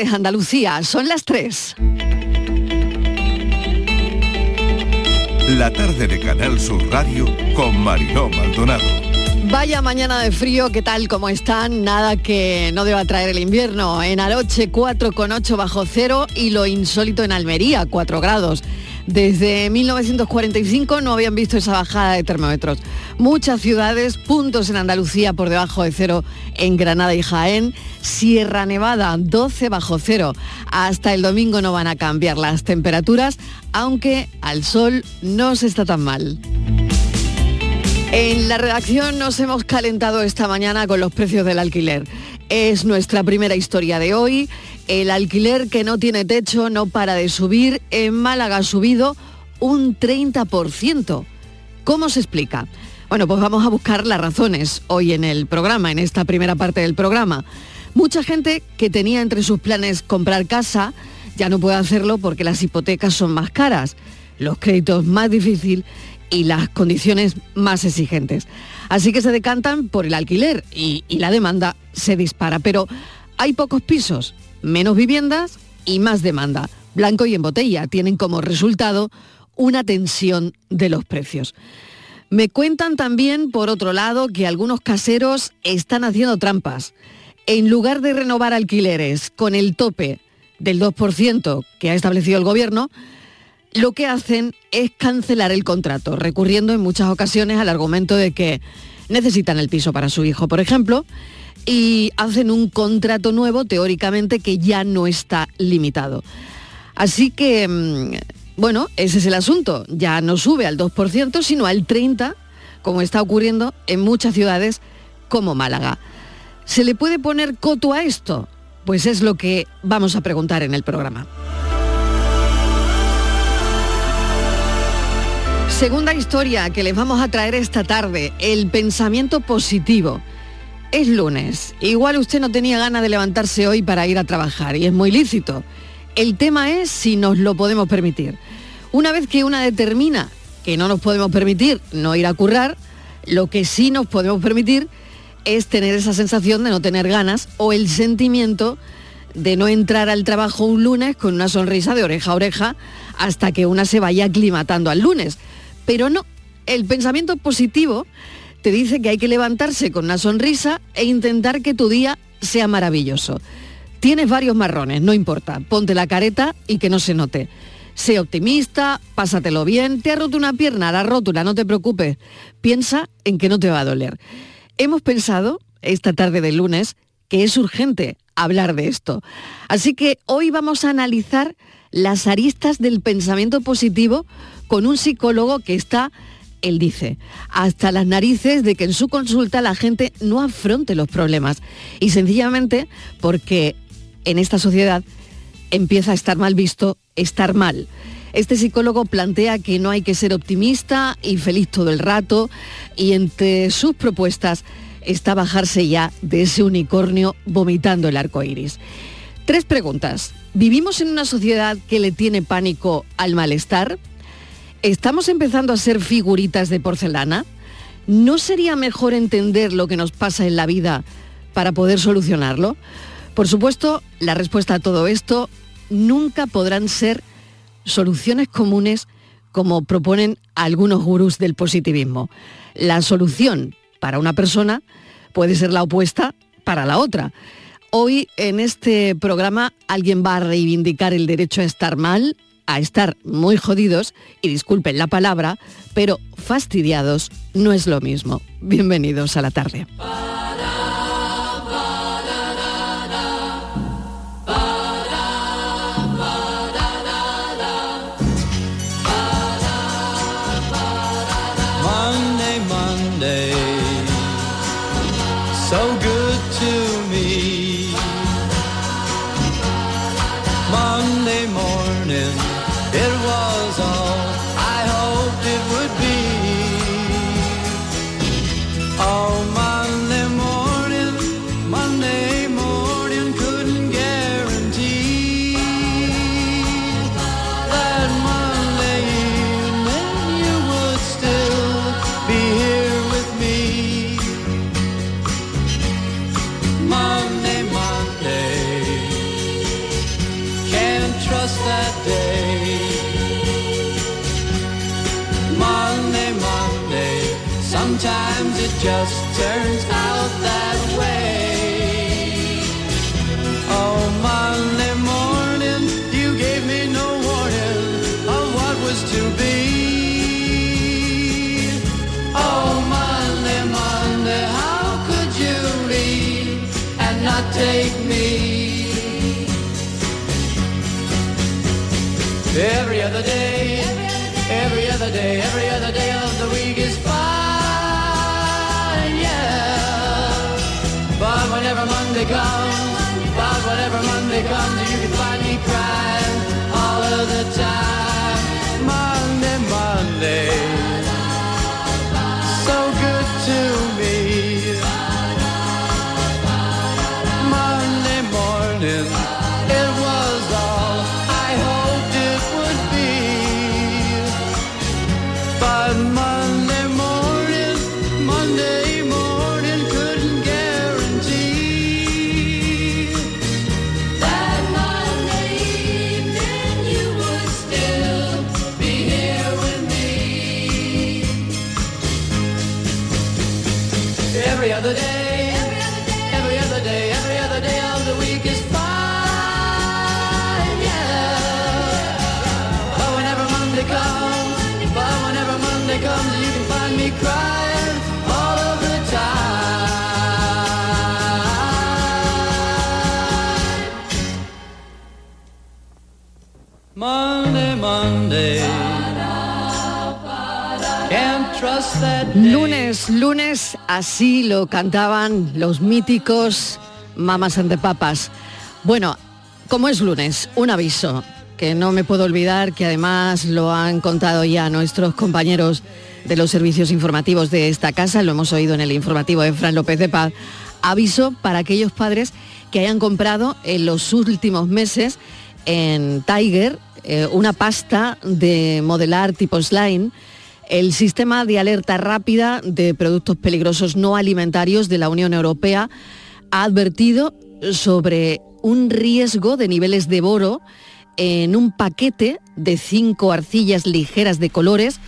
Es Andalucía, son las 3. La tarde de Canal Sur Radio con Mariló Maldonado. Vaya mañana de frío, ¿qué tal? ¿Cómo están? Nada que no deba traer el invierno. En Aroche 4,8 bajo cero y lo insólito en Almería, 4 grados. Desde 1945 no habían visto esa bajada de termómetros. Muchas ciudades, puntos en Andalucía por debajo de cero en Granada y Jaén, Sierra Nevada 12 bajo cero. Hasta el domingo no van a cambiar las temperaturas, aunque al sol no se está tan mal. En la redacción nos hemos calentado esta mañana con los precios del alquiler. Es nuestra primera historia de hoy. El alquiler que no tiene techo no para de subir. En Málaga ha subido un 30%. ¿Cómo se explica? Bueno, pues vamos a buscar las razones hoy en el programa, en esta primera parte del programa. Mucha gente que tenía entre sus planes comprar casa ya no puede hacerlo porque las hipotecas son más caras, los créditos más difíciles y las condiciones más exigentes. Así que se decantan por el alquiler y, la demanda se dispara. Pero hay pocos pisos menos viviendas y más demanda. Blanco y en botella tienen como resultado una tensión de los precios. Me cuentan también, por otro lado, que algunos caseros están haciendo trampas. En lugar de renovar alquileres con el tope del 2% que ha establecido el gobierno, lo que hacen es cancelar el contrato, recurriendo en muchas ocasiones al argumento de que necesitan el piso para su hijo, por ejemplo, y hacen un contrato nuevo, teóricamente, que ya no está limitado. Así que, mm, bueno, ese es el asunto. Ya no sube al 2%, sino al 30%, como está ocurriendo en muchas ciudades como Málaga. ¿Se le puede poner coto a esto? Pues es lo que vamos a preguntar en el programa. Segunda historia que les vamos a traer esta tarde, el pensamiento positivo. Es lunes. Igual usted no tenía ganas de levantarse hoy para ir a trabajar y es muy lícito. El tema es si nos lo podemos permitir. Una vez que una determina que no nos podemos permitir no ir a currar, lo que sí nos podemos permitir es tener esa sensación de no tener ganas o el sentimiento de no entrar al trabajo un lunes con una sonrisa de oreja a oreja hasta que una se vaya aclimatando al lunes. Pero no, el pensamiento positivo te dice que hay que levantarse con una sonrisa e intentar que tu día sea maravilloso. Tienes varios marrones, no importa, ponte la careta y que no se note. Sé optimista, pásatelo bien, te ha roto una pierna, la rótula, no te preocupes. Piensa en que no te va a doler. Hemos pensado, esta tarde de lunes, que es urgente hablar de esto. Así que hoy vamos a analizar las aristas del pensamiento positivo con un psicólogo que está él dice, hasta las narices de que en su consulta la gente no afronte los problemas. Y sencillamente porque en esta sociedad empieza a estar mal visto estar mal. Este psicólogo plantea que no hay que ser optimista y feliz todo el rato y entre sus propuestas está bajarse ya de ese unicornio vomitando el arco iris. Tres preguntas. ¿Vivimos en una sociedad que le tiene pánico al malestar? ¿Estamos empezando a ser figuritas de porcelana? ¿No sería mejor entender lo que nos pasa en la vida para poder solucionarlo? Por supuesto, la respuesta a todo esto nunca podrán ser soluciones comunes como proponen algunos gurús del positivismo. La solución para una persona puede ser la opuesta para la otra. Hoy en este programa alguien va a reivindicar el derecho a estar mal, a estar muy jodidos, y disculpen la palabra, pero fastidiados no es lo mismo. Bienvenidos a la tarde. Just turns out Monday comes, but whenever Monday comes, you can Lunes, lunes, así lo cantaban los míticos Mamas and the Papas. Bueno, como es lunes, un aviso que no me puedo olvidar, que además lo han contado ya nuestros compañeros de los servicios informativos de esta casa, lo hemos oído en el informativo de Fran López de Paz. Aviso para aquellos padres que hayan comprado en los últimos meses en Tiger eh, una pasta de modelar tipo slime el sistema de alerta rápida de productos peligrosos no alimentarios de la Unión Europea ha advertido sobre un riesgo de niveles de boro en un paquete de cinco arcillas ligeras de colores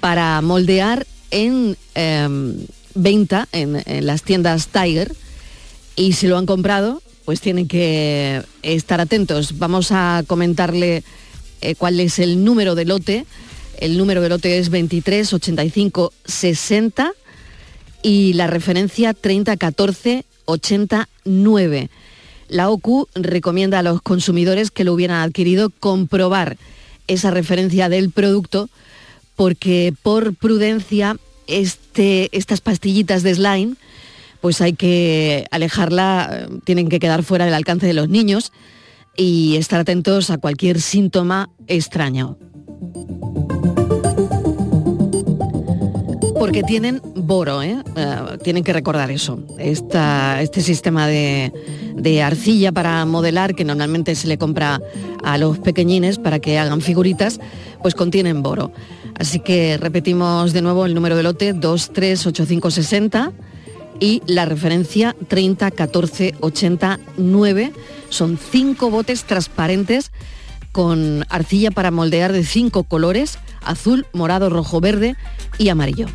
para moldear en em, venta en, las tiendas Tiger y si lo han comprado pues tienen que estar atentos. Vamos a comentarle eh, cuál es el número de lote. El número de lote es 23 85 60 y la referencia 30 14 89. La OCU recomienda a los consumidores que lo hubieran adquirido comprobar esa referencia del producto porque por prudencia este, estas pastillitas de slime pues hay que alejarla, eh, tienen que quedar fuera del alcance de los niños y estar atentos a cualquier síntoma extraño. Porque tienen boro, ¿eh? Eh, tienen que recordar eso. Esta- este sistema de, de arcilla para modelar, que normalmente se le compra a los pequeñines para que hagan figuritas, pues contienen boro. Así que repetimos de nuevo el número de lote 238560 y la referencia 301489. Son cinco botes transparentes con arcilla para moldear de cinco colores, azul, morado, rojo, verde y amarillo.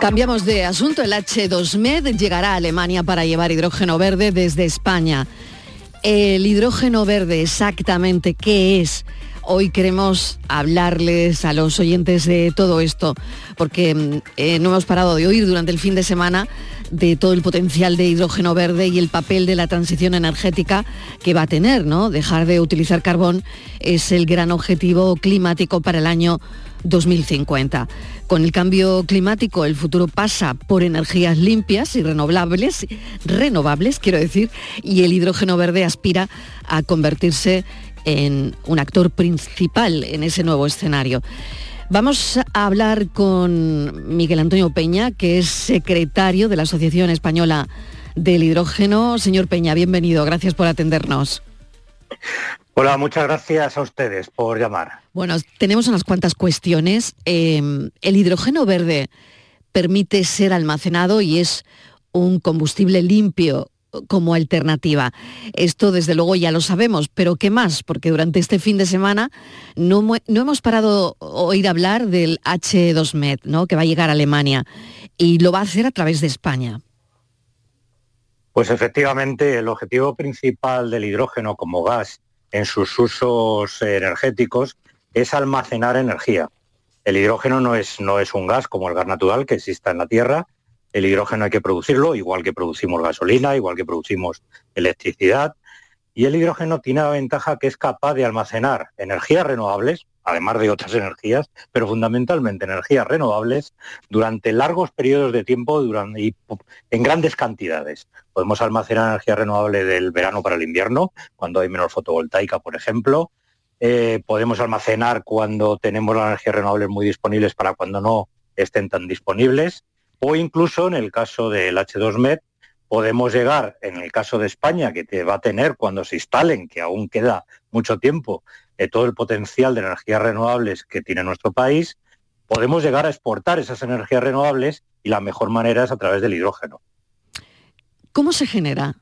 Cambiamos de asunto. El H2Med llegará a Alemania para llevar hidrógeno verde desde España. El hidrógeno verde, exactamente, ¿qué es? Hoy queremos hablarles a los oyentes de todo esto, porque mm, eh, no hemos parado de oír durante el fin de semana de todo el potencial de hidrógeno verde y el papel de la transición energética que va a tener, ¿no? Dejar de utilizar carbón es el gran objetivo climático para el año 2050. Con el cambio climático el futuro pasa por energías limpias y renovables, renovables quiero decir, y el hidrógeno verde aspira a convertirse en un actor principal en ese nuevo escenario. Vamos a hablar con Miguel Antonio Peña, que es secretario de la Asociación Española del Hidrógeno. Señor Peña, bienvenido, gracias por atendernos. Hola, muchas gracias a ustedes por llamar. Bueno, tenemos unas cuantas cuestiones. Eh, el hidrógeno verde permite ser almacenado y es un combustible limpio como alternativa. Esto desde luego ya lo sabemos, pero ¿qué más? Porque durante este fin de semana no, no hemos parado oír hablar del H2Med, ¿no? que va a llegar a Alemania y lo va a hacer a través de España. Pues efectivamente, el objetivo principal del hidrógeno como gas en sus usos energéticos es almacenar energía. El hidrógeno no es, no es un gas como el gas natural que exista en la Tierra. El hidrógeno hay que producirlo, igual que producimos gasolina, igual que producimos electricidad. Y el hidrógeno tiene la ventaja que es capaz de almacenar energías renovables, además de otras energías, pero fundamentalmente energías renovables, durante largos periodos de tiempo durante, y en grandes cantidades. Podemos almacenar energía renovable del verano para el invierno, cuando hay menor fotovoltaica, por ejemplo. Eh, podemos almacenar cuando tenemos las energías renovables muy disponibles para cuando no estén tan disponibles. O incluso en el caso del H2MED, podemos llegar, en el caso de España, que te va a tener cuando se instalen, que aún queda mucho tiempo, eh, todo el potencial de energías renovables que tiene nuestro país, podemos llegar a exportar esas energías renovables y la mejor manera es a través del hidrógeno. ¿Cómo se genera?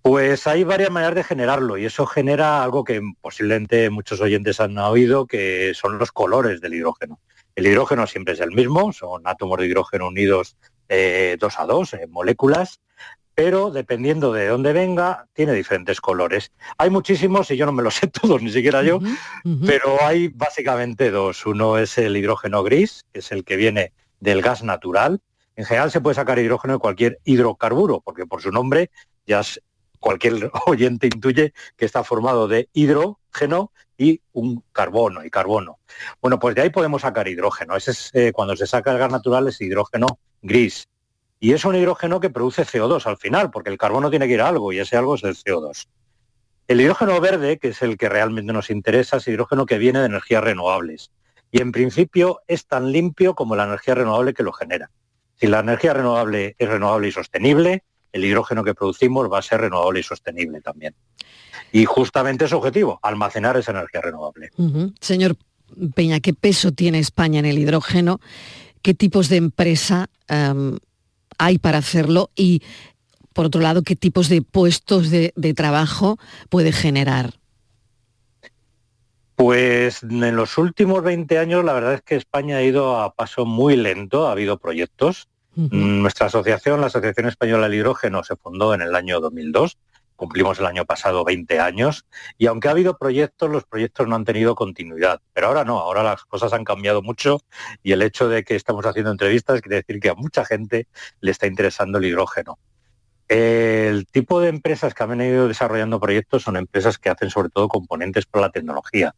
Pues hay varias maneras de generarlo y eso genera algo que posiblemente muchos oyentes han oído, que son los colores del hidrógeno. El hidrógeno siempre es el mismo, son átomos de hidrógeno unidos eh, dos a dos, en moléculas, pero dependiendo de dónde venga, tiene diferentes colores. Hay muchísimos y yo no me los sé todos, ni siquiera yo, pero hay básicamente dos. Uno es el hidrógeno gris, que es el que viene del gas natural. En general se puede sacar hidrógeno de cualquier hidrocarburo, porque por su nombre ya cualquier oyente intuye que está formado de hidrógeno y un carbono y carbono. Bueno, pues de ahí podemos sacar hidrógeno. Ese es, eh, cuando se saca el gas natural es hidrógeno gris. Y es un hidrógeno que produce CO2 al final, porque el carbono tiene que ir a algo y ese algo es el CO2. El hidrógeno verde, que es el que realmente nos interesa, es hidrógeno que viene de energías renovables. Y en principio es tan limpio como la energía renovable que lo genera. Si la energía renovable es renovable y sostenible, el hidrógeno que producimos va a ser renovable y sostenible también. Y justamente es objetivo, almacenar esa energía renovable. Señor Peña, ¿qué peso tiene España en el hidrógeno? ¿Qué tipos de empresa em, hay para hacerlo y, por otro lado, qué tipos de puestos de, trabajo puede generar. Pues en los últimos 20 años la verdad es que España ha ido a paso muy lento, ha habido proyectos. Nuestra asociación, la Asociación Española del Hidrógeno, se fundó en el año 2002, cumplimos el año pasado 20 años, y aunque ha habido proyectos, los proyectos no han tenido continuidad. Pero ahora no, ahora las cosas han cambiado mucho y el hecho de que estamos haciendo entrevistas quiere decir que a mucha gente le está interesando el hidrógeno. El tipo de empresas que han ido desarrollando proyectos son empresas que hacen sobre todo componentes para la tecnología.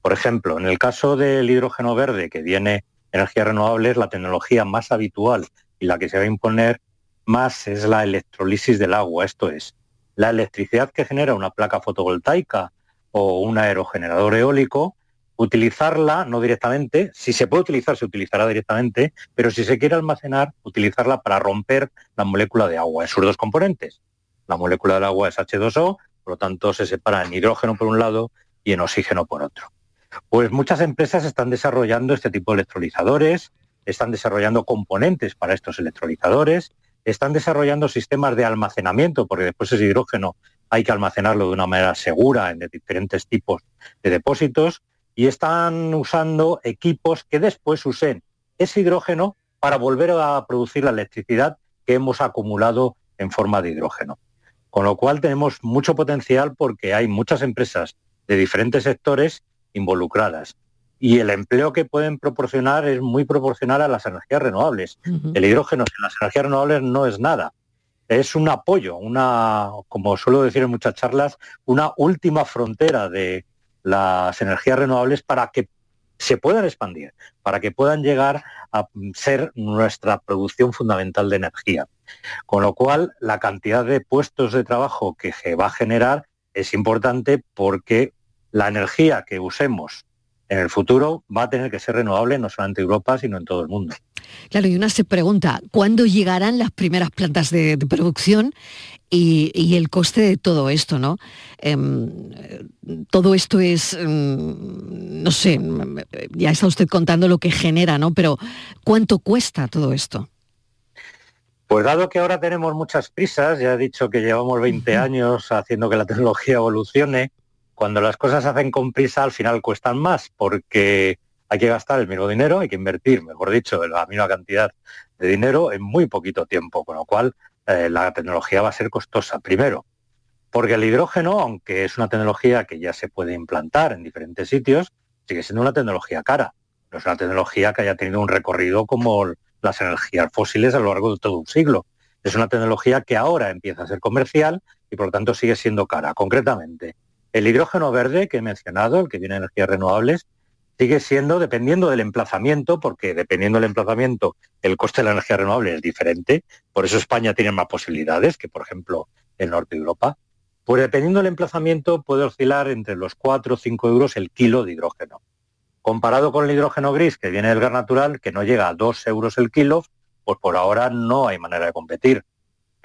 Por ejemplo, en el caso del hidrógeno verde, que viene energías renovables, la tecnología más habitual y la que se va a imponer más es la electrolisis del agua. Esto es, la electricidad que genera una placa fotovoltaica o un aerogenerador eólico, utilizarla no directamente, si se puede utilizar se utilizará directamente, pero si se quiere almacenar, utilizarla para romper la molécula de agua en sus dos componentes. La molécula del agua es H2O, por lo tanto se separa en hidrógeno por un lado y en oxígeno por otro. Pues muchas empresas están desarrollando este tipo de electrolizadores, están desarrollando componentes para estos electrolizadores están desarrollando sistemas de almacenamiento, porque después ese hidrógeno hay que almacenarlo de una manera segura en diferentes tipos de depósitos, y están usando equipos que después usen ese hidrógeno para volver a producir la electricidad que hemos acumulado en forma de hidrógeno. Con lo cual tenemos mucho potencial porque hay muchas empresas de diferentes sectores involucradas y el empleo que pueden proporcionar es muy proporcional a las energías renovables. El hidrógeno sin las energías renovables no es nada. Es un apoyo, una, como suelo decir en muchas charlas, una última frontera de las energías renovables para que se puedan expandir, para que puedan llegar a ser nuestra producción fundamental de energía. Con lo cual, la cantidad de puestos de trabajo que se va a generar es importante porque la energía que usemos en el futuro va a tener que ser renovable no solamente en Europa, sino en todo el mundo. Claro, y una se pregunta, ¿cuándo llegarán las primeras plantas de, producción y, el coste de todo esto, ¿no? Em, todo esto es, em, no sé, ya está usted contando lo que genera, ¿no? Pero ¿cuánto cuesta todo esto? Pues dado que ahora tenemos muchas prisas, ya he dicho que llevamos 20 años haciendo que la tecnología evolucione, cuando las cosas se hacen con prisa al final cuestan más porque hay que gastar el mismo dinero, hay que invertir, mejor dicho, la misma cantidad de dinero en muy poquito tiempo, con lo cual eh, la tecnología va a ser costosa. Primero, porque el hidrógeno, aunque es una tecnología que ya se puede implantar en diferentes sitios, sigue siendo una tecnología cara. No es una tecnología que haya tenido un recorrido como las energías fósiles a lo largo de todo un siglo. Es una tecnología que ahora empieza a ser comercial y por lo tanto sigue siendo cara. Concretamente, el hidrógeno verde que he mencionado, el que viene de energías renovables, sigue siendo, dependiendo del emplazamiento, porque dependiendo del emplazamiento el coste de la energía renovable es diferente, por eso España tiene más posibilidades que, por ejemplo, el norte de Europa, pues dependiendo del emplazamiento puede oscilar entre los 4 o 5 euros el kilo de hidrógeno. Comparado con el hidrógeno gris que viene del gas natural, que no llega a 2 euros el kilo, pues por ahora no hay manera de competir.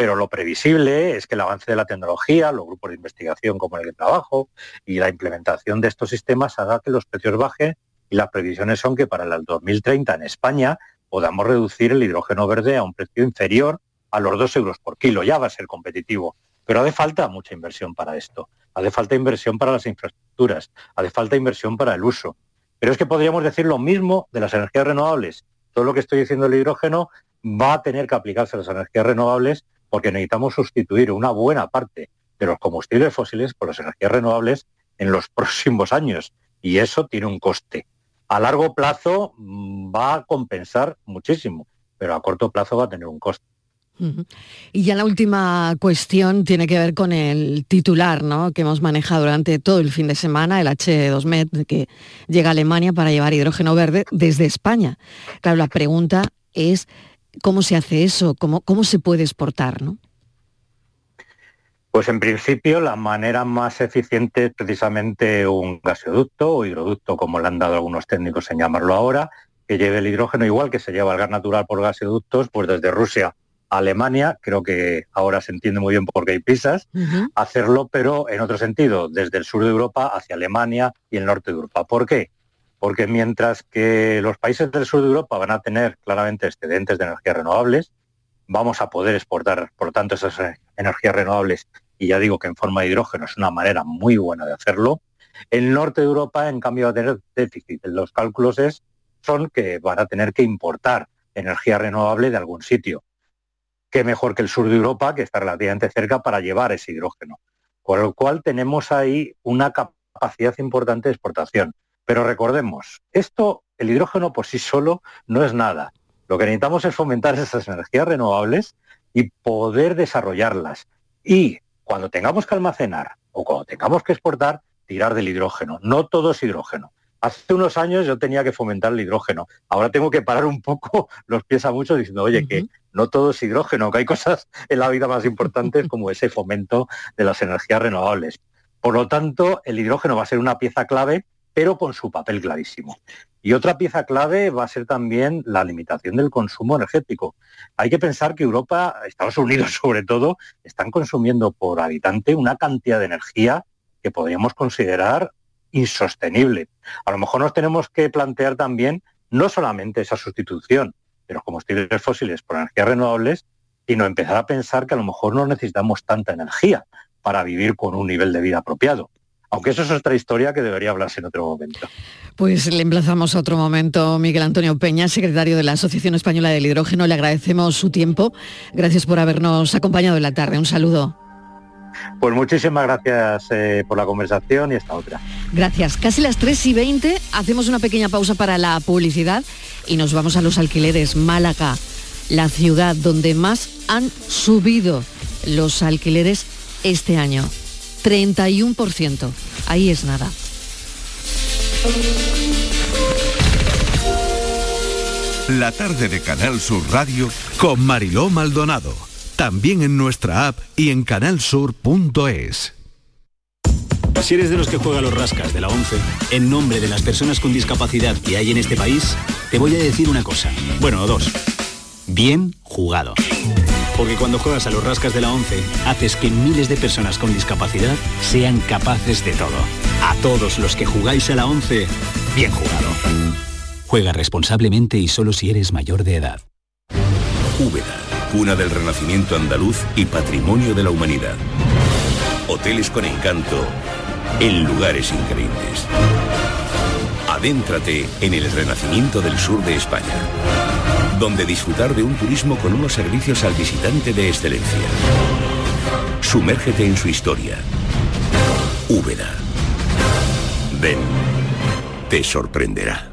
Pero lo previsible es que el avance de la tecnología, los grupos de investigación como el de trabajo y la implementación de estos sistemas haga que los precios bajen y las previsiones son que para el 2030 en España podamos reducir el hidrógeno verde a un precio inferior a los 2 euros por kilo. Ya va a ser competitivo. Pero hace falta mucha inversión para esto. Hace falta inversión para las infraestructuras. Hace falta inversión para el uso. Pero es que podríamos decir lo mismo de las energías renovables. Todo lo que estoy diciendo del hidrógeno va a tener que aplicarse a las energías renovables porque necesitamos sustituir una buena parte de los combustibles fósiles por las energías renovables en los próximos años. Y eso tiene un coste. A largo plazo mm, va a compensar muchísimo, pero a corto plazo va a tener un coste. Y ya la última cuestión tiene que ver con el titular ¿no? que hemos manejado durante todo el fin de semana, el H2Med, que llega a Alemania para llevar hidrógeno verde desde España. Claro, la pregunta es cómo se hace eso, cómo, cómo se puede exportar, ¿no? Pues en principio la manera más eficiente es precisamente un gasoducto o hidroducto, como le han dado algunos técnicos en llamarlo ahora, que lleve el hidrógeno igual que se lleva el gas natural por gasoductos, pues desde Rusia Alemania, creo que ahora se entiende muy bien por qué hay prisas, hacerlo, pero en otro sentido, desde el sur de Europa hacia Alemania y el norte de Europa. ¿Por qué? Porque mientras que los países del sur de Europa van a tener claramente excedentes de energías renovables, vamos a poder exportar, por tanto, esas energías renovables, y ya digo que en forma de hidrógeno es una manera muy buena de hacerlo. El norte de Europa, en cambio, va a tener déficit. Los cálculos son que van a tener que importar energía renovable de algún sitio qué mejor que el sur de Europa, que está relativamente cerca, para llevar ese hidrógeno. Con lo cual tenemos ahí una capacidad importante de exportación. Pero recordemos, esto, el hidrógeno por sí solo no es nada. Lo que necesitamos es fomentar esas energías renovables y poder desarrollarlas. Y cuando tengamos que almacenar o cuando tengamos que exportar, tirar del hidrógeno. No todo es hidrógeno. Hace unos años yo tenía que fomentar el hidrógeno. Ahora tengo que parar un poco los pies a muchos diciendo, oye, que no todo es hidrógeno, que hay cosas en la vida más importantes como ese fomento de las energías renovables. Por lo tanto, el hidrógeno va a ser una pieza clave, pero con su papel clarísimo. Y otra pieza clave va a ser también la limitación del consumo energético. Hay que pensar que Europa, Estados Unidos sobre todo, están consumiendo por habitante una cantidad de energía que podríamos considerar insostenible. A lo mejor nos tenemos que plantear también no solamente esa sustitución de los combustibles fósiles por energías renovables, sino empezar a pensar que a lo mejor no necesitamos tanta energía para vivir con un nivel de vida apropiado. Aunque eso es otra historia que debería hablarse en otro momento. Pues le emplazamos a otro momento, Miguel Antonio Peña, secretario de la Asociación Española del Hidrógeno. Le agradecemos su tiempo. Gracias por habernos acompañado en la tarde. Un saludo. Pues muchísimas gracias eh, por la conversación y esta otra. Gracias. Casi las 3 y 20 hacemos una pequeña pausa para la publicidad y nos vamos a los alquileres. Málaga, la ciudad donde más han subido los alquileres este año. 31%. Ahí es nada. La tarde de Canal Sur Radio con Mariló Maldonado también en nuestra app y en canalsur.es. Si eres de los que juega los rascas de la 11, en nombre de las personas con discapacidad que hay en este país, te voy a decir una cosa. Bueno, dos. Bien jugado. Porque cuando juegas a los rascas de la 11, haces que miles de personas con discapacidad sean capaces de todo. A todos los que jugáis a la 11, bien jugado. Juega responsablemente y solo si eres mayor de edad. Úbeda cuna del renacimiento andaluz y patrimonio de la humanidad. Hoteles con encanto en lugares increíbles. Adéntrate en el renacimiento del sur de España, donde disfrutar de un turismo con unos servicios al visitante de excelencia. Sumérgete en su historia. Úbeda. Ven, te sorprenderá.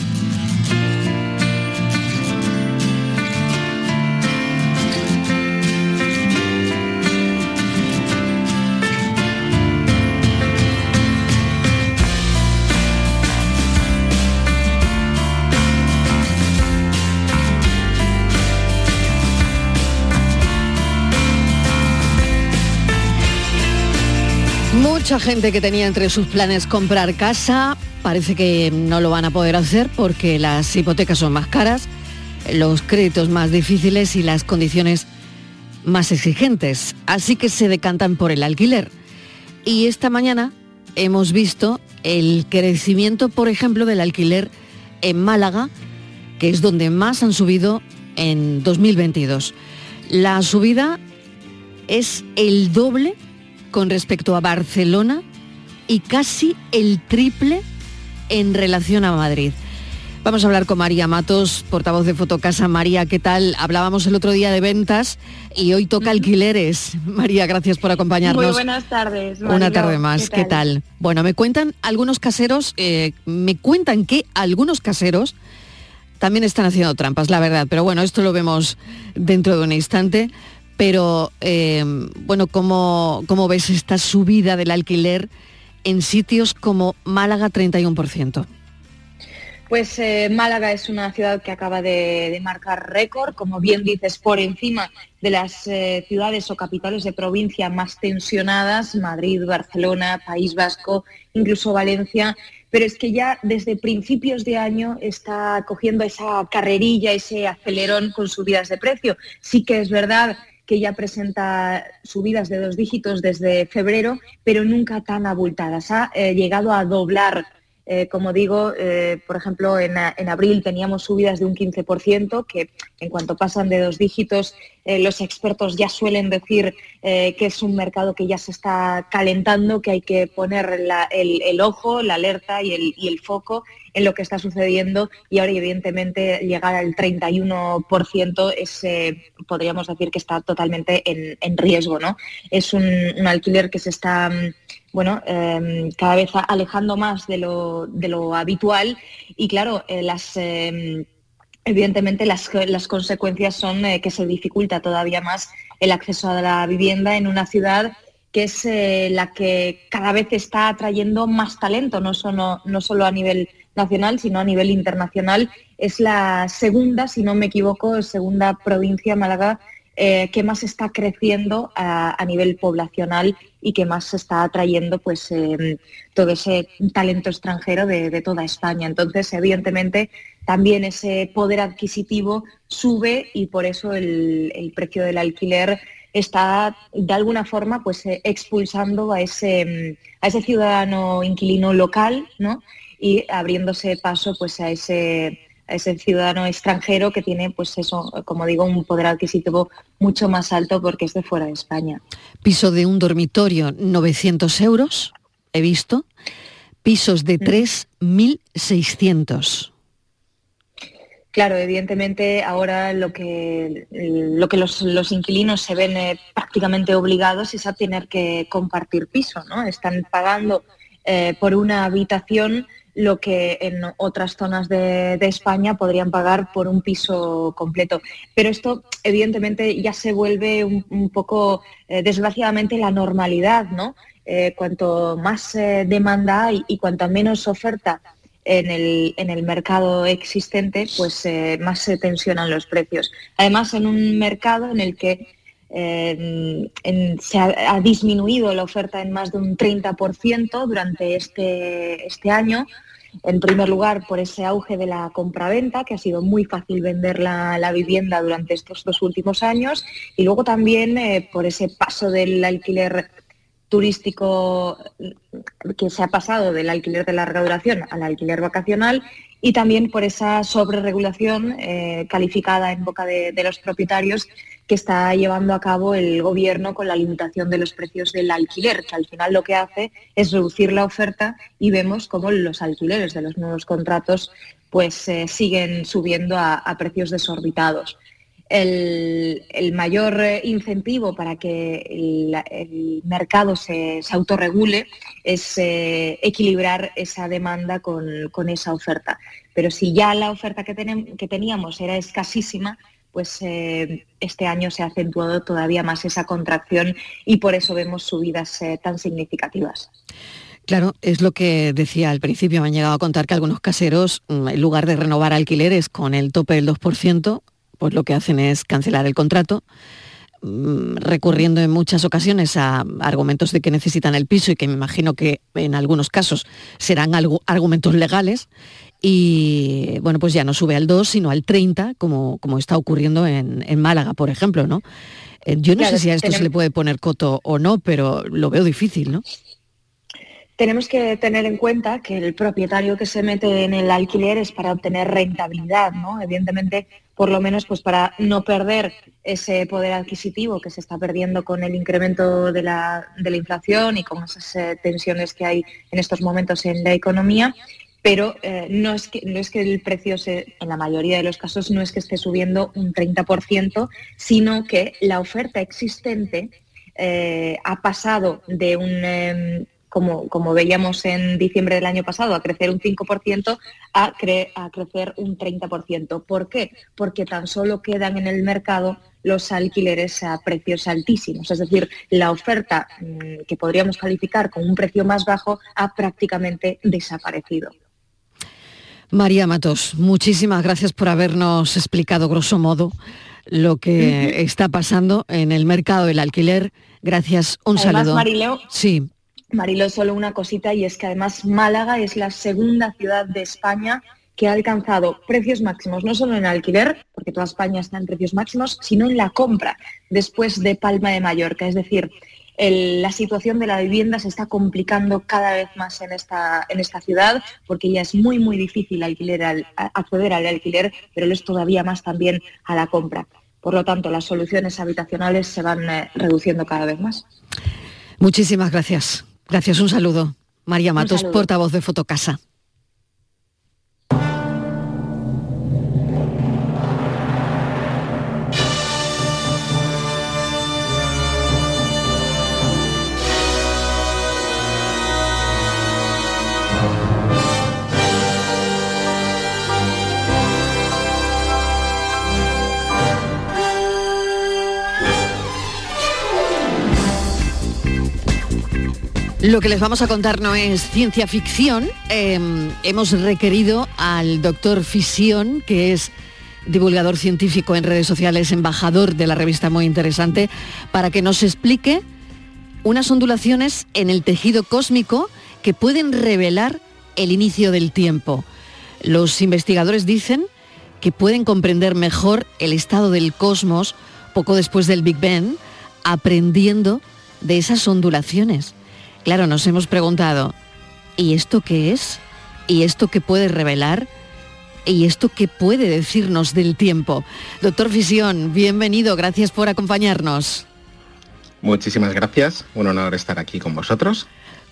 Mucha gente que tenía entre sus planes comprar casa parece que no lo van a poder hacer porque las hipotecas son más caras, los créditos más difíciles y las condiciones más exigentes. Así que se decantan por el alquiler. Y esta mañana hemos visto el crecimiento, por ejemplo, del alquiler en Málaga, que es donde más han subido en 2022. La subida es el doble con respecto a Barcelona y casi el triple en relación a Madrid. Vamos a hablar con María Matos, portavoz de Fotocasa. María, ¿qué tal? Hablábamos el otro día de ventas y hoy toca alquileres. María, gracias por acompañarnos. Muy buenas tardes. Una tarde más, ¿qué tal? Bueno, me cuentan algunos caseros, eh, me cuentan que algunos caseros también están haciendo trampas, la verdad, pero bueno, esto lo vemos dentro de un instante pero eh, bueno, ¿cómo, ¿cómo ves esta subida del alquiler en sitios como Málaga 31%? Pues eh, Málaga es una ciudad que acaba de, marcar récord, como bien dices, por encima de las eh, ciudades o capitales de provincia más tensionadas, Madrid, Barcelona, País Vasco, incluso Valencia, pero es que ya desde principios de año está cogiendo esa carrerilla, ese acelerón con subidas de precio. Sí que es verdad que ya presenta subidas de dos dígitos desde febrero, pero nunca tan abultadas. Ha eh, llegado a doblar eh, como digo, eh, por ejemplo, en, abril teníamos subidas de un 15%, que en cuanto pasan de dos dígitos, los expertos ya suelen decir que es un mercado que ya se está calentando, que hay que poner el, ojo, la alerta y el, foco en lo que está sucediendo y ahora evidentemente llegar al 31% es, podríamos decir que está totalmente en, riesgo. ¿no? Es un, alquiler que se está bueno, eh, cada vez alejando más de lo, de lo habitual y claro, eh, las, eh, evidentemente las, las, consecuencias son eh, que se dificulta todavía más el acceso a la vivienda en una ciudad que es eh, la que cada vez está atrayendo más talento, no solo, no solo a nivel nacional, sino a nivel internacional. Es la segunda, si no me equivoco, segunda provincia, Málaga, eh, que más está creciendo a, nivel poblacional y que más está atrayendo pues, eh, todo ese talento extranjero de, toda España. Entonces, evidentemente, también ese poder adquisitivo sube y por eso el, el precio del alquiler está de alguna forma pues, eh, expulsando a ese, a ese ciudadano inquilino local ¿no? Y abriéndose paso pues, a ese ese ciudadano extranjero que tiene, pues eso, como digo, un poder adquisitivo mucho más alto porque es de fuera de España. Piso de un dormitorio, 900 euros, he visto. Pisos de 3.600. Claro, evidentemente ahora lo que, lo que los, los inquilinos se ven eh, prácticamente obligados es a tener que compartir piso, ¿no? Están pagando eh, por una habitación lo que en otras zonas de, de, España podrían pagar por un piso completo. Pero esto, evidentemente, ya se vuelve un, poco, eh, desgraciadamente, la normalidad, ¿no? Eh, cuanto más eh, demanda hay y cuanto menos oferta en el, en el mercado existente, pues más se tensionan los precios. Además, en un mercado en el que se ha, ha disminuido la oferta en más de un 30% durante este, este año. En primer lugar, por ese auge de la compraventa, que ha sido muy fácil vender la, la vivienda durante estos dos últimos años, y luego también eh, por ese paso del alquiler turístico que se ha pasado del alquiler de larga duración al alquiler vacacional y también por esa sobreregulación eh, calificada en boca de, los propietarios que está llevando a cabo el gobierno con la limitación de los precios del alquiler, que al final lo que hace es reducir la oferta y vemos cómo los alquileres de los nuevos contratos pues eh, siguen subiendo a precios desorbitados el, mayor eh, incentivo para que el, mercado se, se autorregule es eh, equilibrar esa demanda con, con esa oferta. Pero si ya la oferta que, teníamos era escasísima, pues eh, este año se ha acentuado todavía más esa contracción y por eso vemos subidas tan significativas. Claro, es lo que decía al principio, me han llegado a contar que algunos caseros, mm, en lugar de renovar alquileres con el tope del 2%, pues lo que hacen es cancelar el contrato, mm, recurriendo en muchas ocasiones a argumentos de que necesitan el piso y que me imagino que en algunos casos serán algo- argumentos legales. Y bueno, pues ya no sube al 2, sino al 30, como, como está ocurriendo en, en Málaga, por ejemplo, ¿no? Eh, Yo no Claro, sé si a esto se le puede poner coto o no, pero lo veo difícil, ¿no? Tenemos que tener en cuenta que el propietario que se mete en el alquiler es para obtener rentabilidad, ¿no? Evidentemente, por lo menos pues para no perder ese poder adquisitivo que se está perdiendo con el incremento de la, de la inflación y con esas eh, tensiones que hay en estos momentos en la economía. Pero eh, no, es que, no es que el precio, se- en la mayoría de los casos, no es que esté subiendo un 30%, sino que la oferta existente eh, ha pasado de un, em, como, como veíamos en diciembre del año pasado, a crecer un 5% a, cre- a crecer un 30%. ¿Por qué? Porque tan solo quedan en el mercado los alquileres a precios altísimos. Es decir, la oferta mm, que podríamos calificar con un precio más bajo ha prácticamente desaparecido. María Matos, muchísimas gracias por habernos explicado grosso modo lo que está pasando en el mercado del alquiler. Gracias, un Además, saludo. Marileo, Sí, Marilo, solo una cosita y es que además Málaga es la segunda ciudad de España que ha alcanzado precios máximos, no solo en alquiler, porque toda España está en precios máximos, sino en la compra, después de Palma de Mallorca. Es decir, la situación de la vivienda se está complicando cada vez más en esta, en esta ciudad, porque ya es muy, muy difícil alquiler al- acceder al alquiler, pero lo es todavía más también a la compra. Por lo tanto, las soluciones habitacionales se van eh, reduciendo cada vez más. muchísimas gracias. Gracias, un saludo. María Matos, saludo. portavoz de Fotocasa. Lo que les vamos a contar no es ciencia ficción. Eh, hemos requerido al doctor Fisión, que es divulgador científico en redes sociales, embajador de la revista Muy Interesante, para que nos explique unas ondulaciones en el tejido cósmico que pueden revelar el inicio del tiempo. Los investigadores dicen que pueden comprender mejor el estado del cosmos poco después del Big Bang, aprendiendo de esas ondulaciones. Claro, nos hemos preguntado, ¿y esto qué es? ¿Y esto qué puede revelar? ¿Y esto qué puede decirnos del tiempo? Doctor Fisión, bienvenido, gracias por acompañarnos. Muchísimas gracias, un honor estar aquí con vosotros.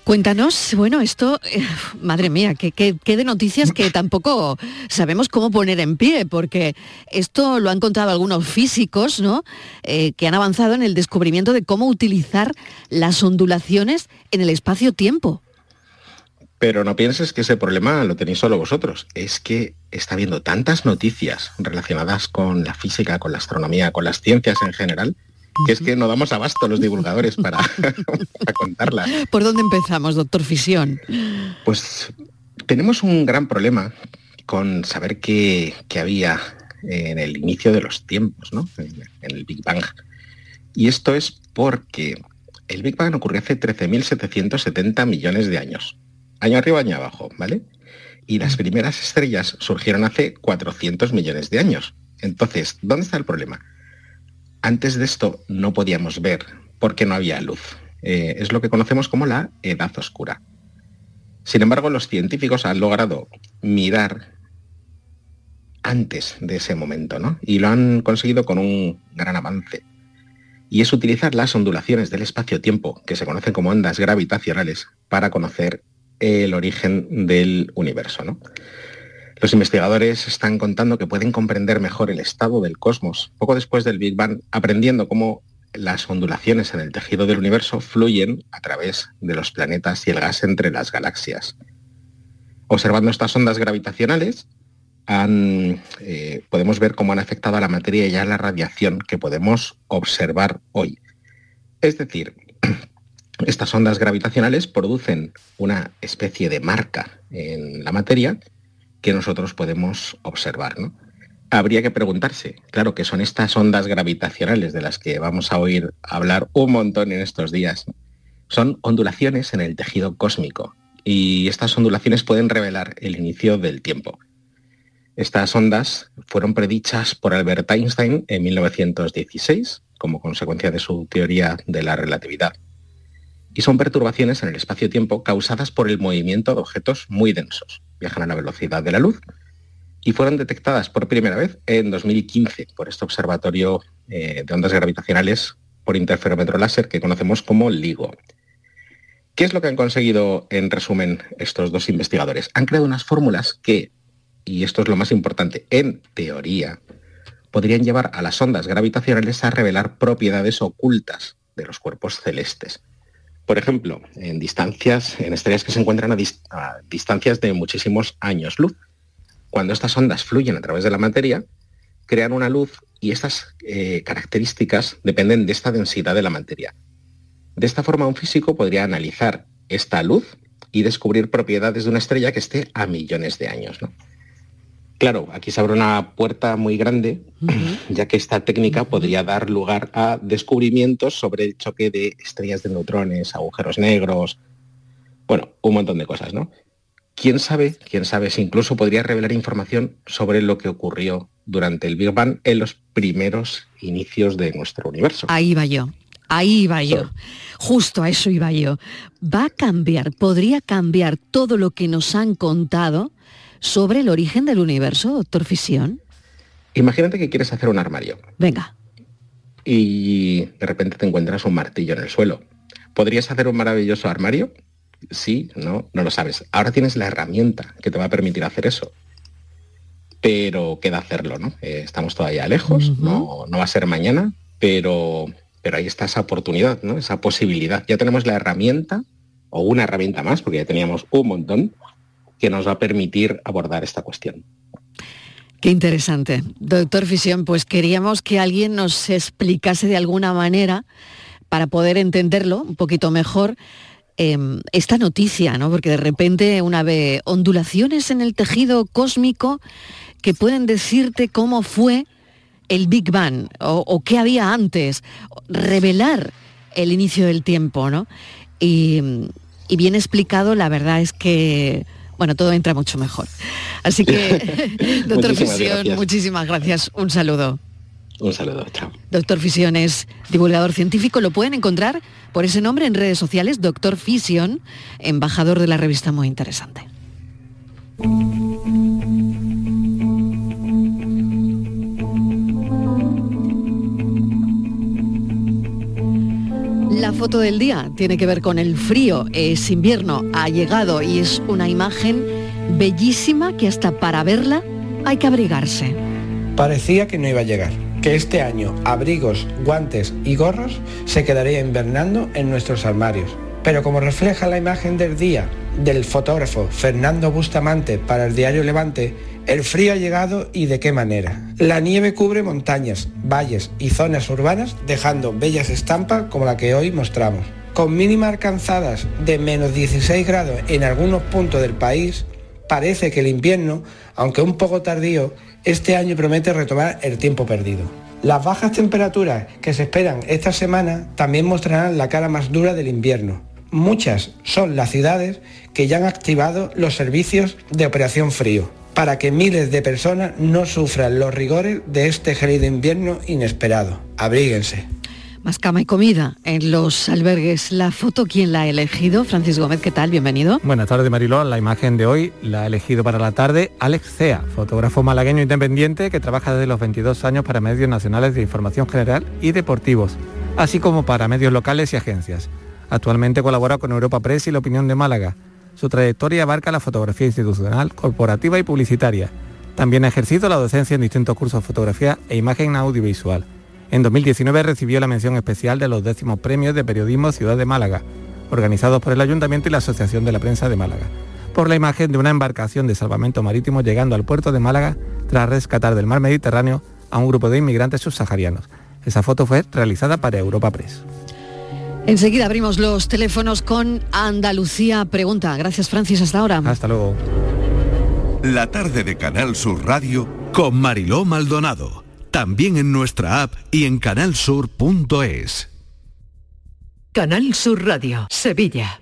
Cuéntanos, bueno, esto, eh, madre mía, qué- qué de noticias que tampoco sabemos cómo poner en pie, porque esto lo han contado algunos físicos, ¿no? Eh, que han avanzado en el descubrimiento de cómo utilizar las ondulaciones en el espacio-tiempo. Pero no pienses que ese problema lo tenéis solo vosotros. Es que está habiendo tantas noticias relacionadas con la física, con la astronomía, con las ciencias en general, que es que no damos abasto los divulgadores para, para contarlas. ¿Por dónde empezamos, doctor Fisión? Pues Tenemos un gran problema con saber qué, qué había en el inicio de los tiempos, ¿no? en, en el Big Bang. Y esto es porque el Big Bang ocurrió hace 13.770 millones de años. Año arriba, año abajo, ¿vale? Y las primeras estrellas surgieron hace 400 millones de años. Entonces, ¿dónde está el problema? Antes de esto no podíamos ver porque no había luz. Eh, es lo que conocemos como la edad oscura. Sin embargo, los científicos han logrado mirar antes de ese momento, ¿no? Y lo han conseguido con un gran avance. Y es utilizar las ondulaciones del espacio-tiempo, que se conocen como ondas gravitacionales, para conocer el origen del universo, ¿no? Los investigadores están contando que pueden comprender mejor el estado del cosmos poco después del Big Bang, aprendiendo cómo las ondulaciones en el tejido del universo fluyen a través de los planetas y el gas entre las galaxias. Observando estas ondas gravitacionales, eh, podemos ver cómo han afectado a la materia y a la radiación que podemos observar hoy. Es decir, estas ondas gravitacionales producen una especie de marca en la materia que nosotros podemos observar. Habría que preguntarse, claro que son estas ondas gravitacionales de las que vamos a oír hablar un montón en estos días. Son ondulaciones en el tejido cósmico y estas ondulaciones pueden revelar el inicio del tiempo. Estas ondas fueron predichas por Albert Einstein en 1916 como consecuencia de su teoría de la relatividad. Y son perturbaciones en el espacio-tiempo causadas por el movimiento de objetos muy densos. Viajan a la velocidad de la luz y fueron detectadas por primera vez en 2015 por este observatorio eh, de ondas gravitacionales por interferómetro láser que conocemos como LIGO. ¿Qué es lo que han conseguido en resumen estos dos investigadores? Han creado unas fórmulas que y esto es lo más importante, en teoría, podrían llevar a las ondas gravitacionales a revelar propiedades ocultas de los cuerpos celestes. Por ejemplo, en distancias, en estrellas que se encuentran a, distancias de muchísimos años luz. Cuando estas ondas fluyen a través de la materia, crean una luz y estas eh, características dependen de esta densidad de la materia. De esta forma, un físico podría analizar esta luz y descubrir propiedades de una estrella que esté a millones de años. ¿no? Claro, aquí se abre una puerta muy grande, ya que esta técnica podría dar lugar a descubrimientos sobre el choque de estrellas de neutrones, agujeros negros, bueno, un montón de cosas, ¿no? Quién sabe, quién sabe si incluso podría revelar información sobre lo que ocurrió durante el Big Bang en los primeros inicios de nuestro universo. Ahí va yo. Ahí iba yo. Justo a eso iba yo. ¿Va a cambiar, podría cambiar todo lo que nos han contado sobre el origen del universo, doctor Fisión? Imagínate que quieres hacer un armario. Venga. Y de repente te encuentras un martillo en el suelo. ¿Podrías hacer un maravilloso armario? Sí, no, no lo sabes. Ahora tienes la herramienta que te va a permitir hacer eso. Pero queda hacerlo, ¿no? Eh, estamos todavía lejos, no, no va a ser mañana, pero, pero ahí está esa oportunidad, ¿no? Esa posibilidad. Ya tenemos la herramienta, o una herramienta más, porque ya teníamos un montón, que nos va a permitir abordar esta cuestión. Qué interesante. Doctor Fisión, pues queríamos que alguien nos explicase de alguna manera, para poder entenderlo un poquito mejor, em, esta noticia, ¿no? Porque de repente una ve ondulaciones en el tejido cósmico que pueden decirte cómo fue el Big Bang o, qué había antes, revelar el inicio del tiempo, ¿no? y bien explicado, la verdad es que bueno, todo entra mucho mejor. Así que, doctor Fisión, muchísimas gracias. Un saludo. Un saludo, chao. Doctor Fisión es divulgador científico, lo pueden encontrar por ese nombre en redes sociales, Doctor Fisión, embajador de la revista Muy Interesante. La foto del día tiene que ver con el frío. Es invierno, ha llegado y es una imagen bellísima que hasta para verla hay que abrigarse. Parecía que no iba a llegar, que este año abrigos, guantes y gorros se quedaría invernando en nuestros armarios. Pero como refleja la imagen del día del fotógrafo Fernando Bustamante para el diario Levante, el frío ha llegado y de qué manera. La nieve cubre montañas, valles y zonas urbanas dejando bellas estampas como la que hoy mostramos. Con mínimas alcanzadas de menos 16 grados en algunos puntos del país, parece que el invierno, aunque un poco tardío, este año promete retomar el tiempo perdido. Las bajas temperaturas que se esperan esta semana también mostrarán la cara más dura del invierno. Muchas son las ciudades que ya han activado los servicios de operación frío para que miles de personas no sufran los rigores de este gélido invierno inesperado. Abríguense. Más cama y comida en los albergues. La foto, ¿quién la ha elegido? Francis Gómez, ¿qué tal? Bienvenido. Buenas tardes, Mariló. La imagen de hoy la ha elegido para la tarde Alex Cea, fotógrafo malagueño independiente que trabaja desde los 22 años para medios nacionales de información general y deportivos, así como para medios locales y agencias. Actualmente colabora con Europa Press y La Opinión de Málaga. Su trayectoria abarca la fotografía institucional, corporativa y publicitaria. También ha ejercido la docencia en distintos cursos de fotografía e imagen audiovisual. En 2019 recibió la mención especial de los décimos premios de periodismo Ciudad de Málaga, organizados por el Ayuntamiento y la Asociación de la Prensa de Málaga, por la imagen de una embarcación de salvamento marítimo llegando al puerto de Málaga tras rescatar del mar Mediterráneo a un grupo de inmigrantes subsaharianos. Esa foto fue realizada para Europa Press. Enseguida abrimos los teléfonos con Andalucía Pregunta. Gracias Francis, hasta ahora. Hasta luego. La tarde de Canal Sur Radio Con Mariló Maldonado. También en nuestra app y en canalsur.es. Canal Sur Radio, Sevilla.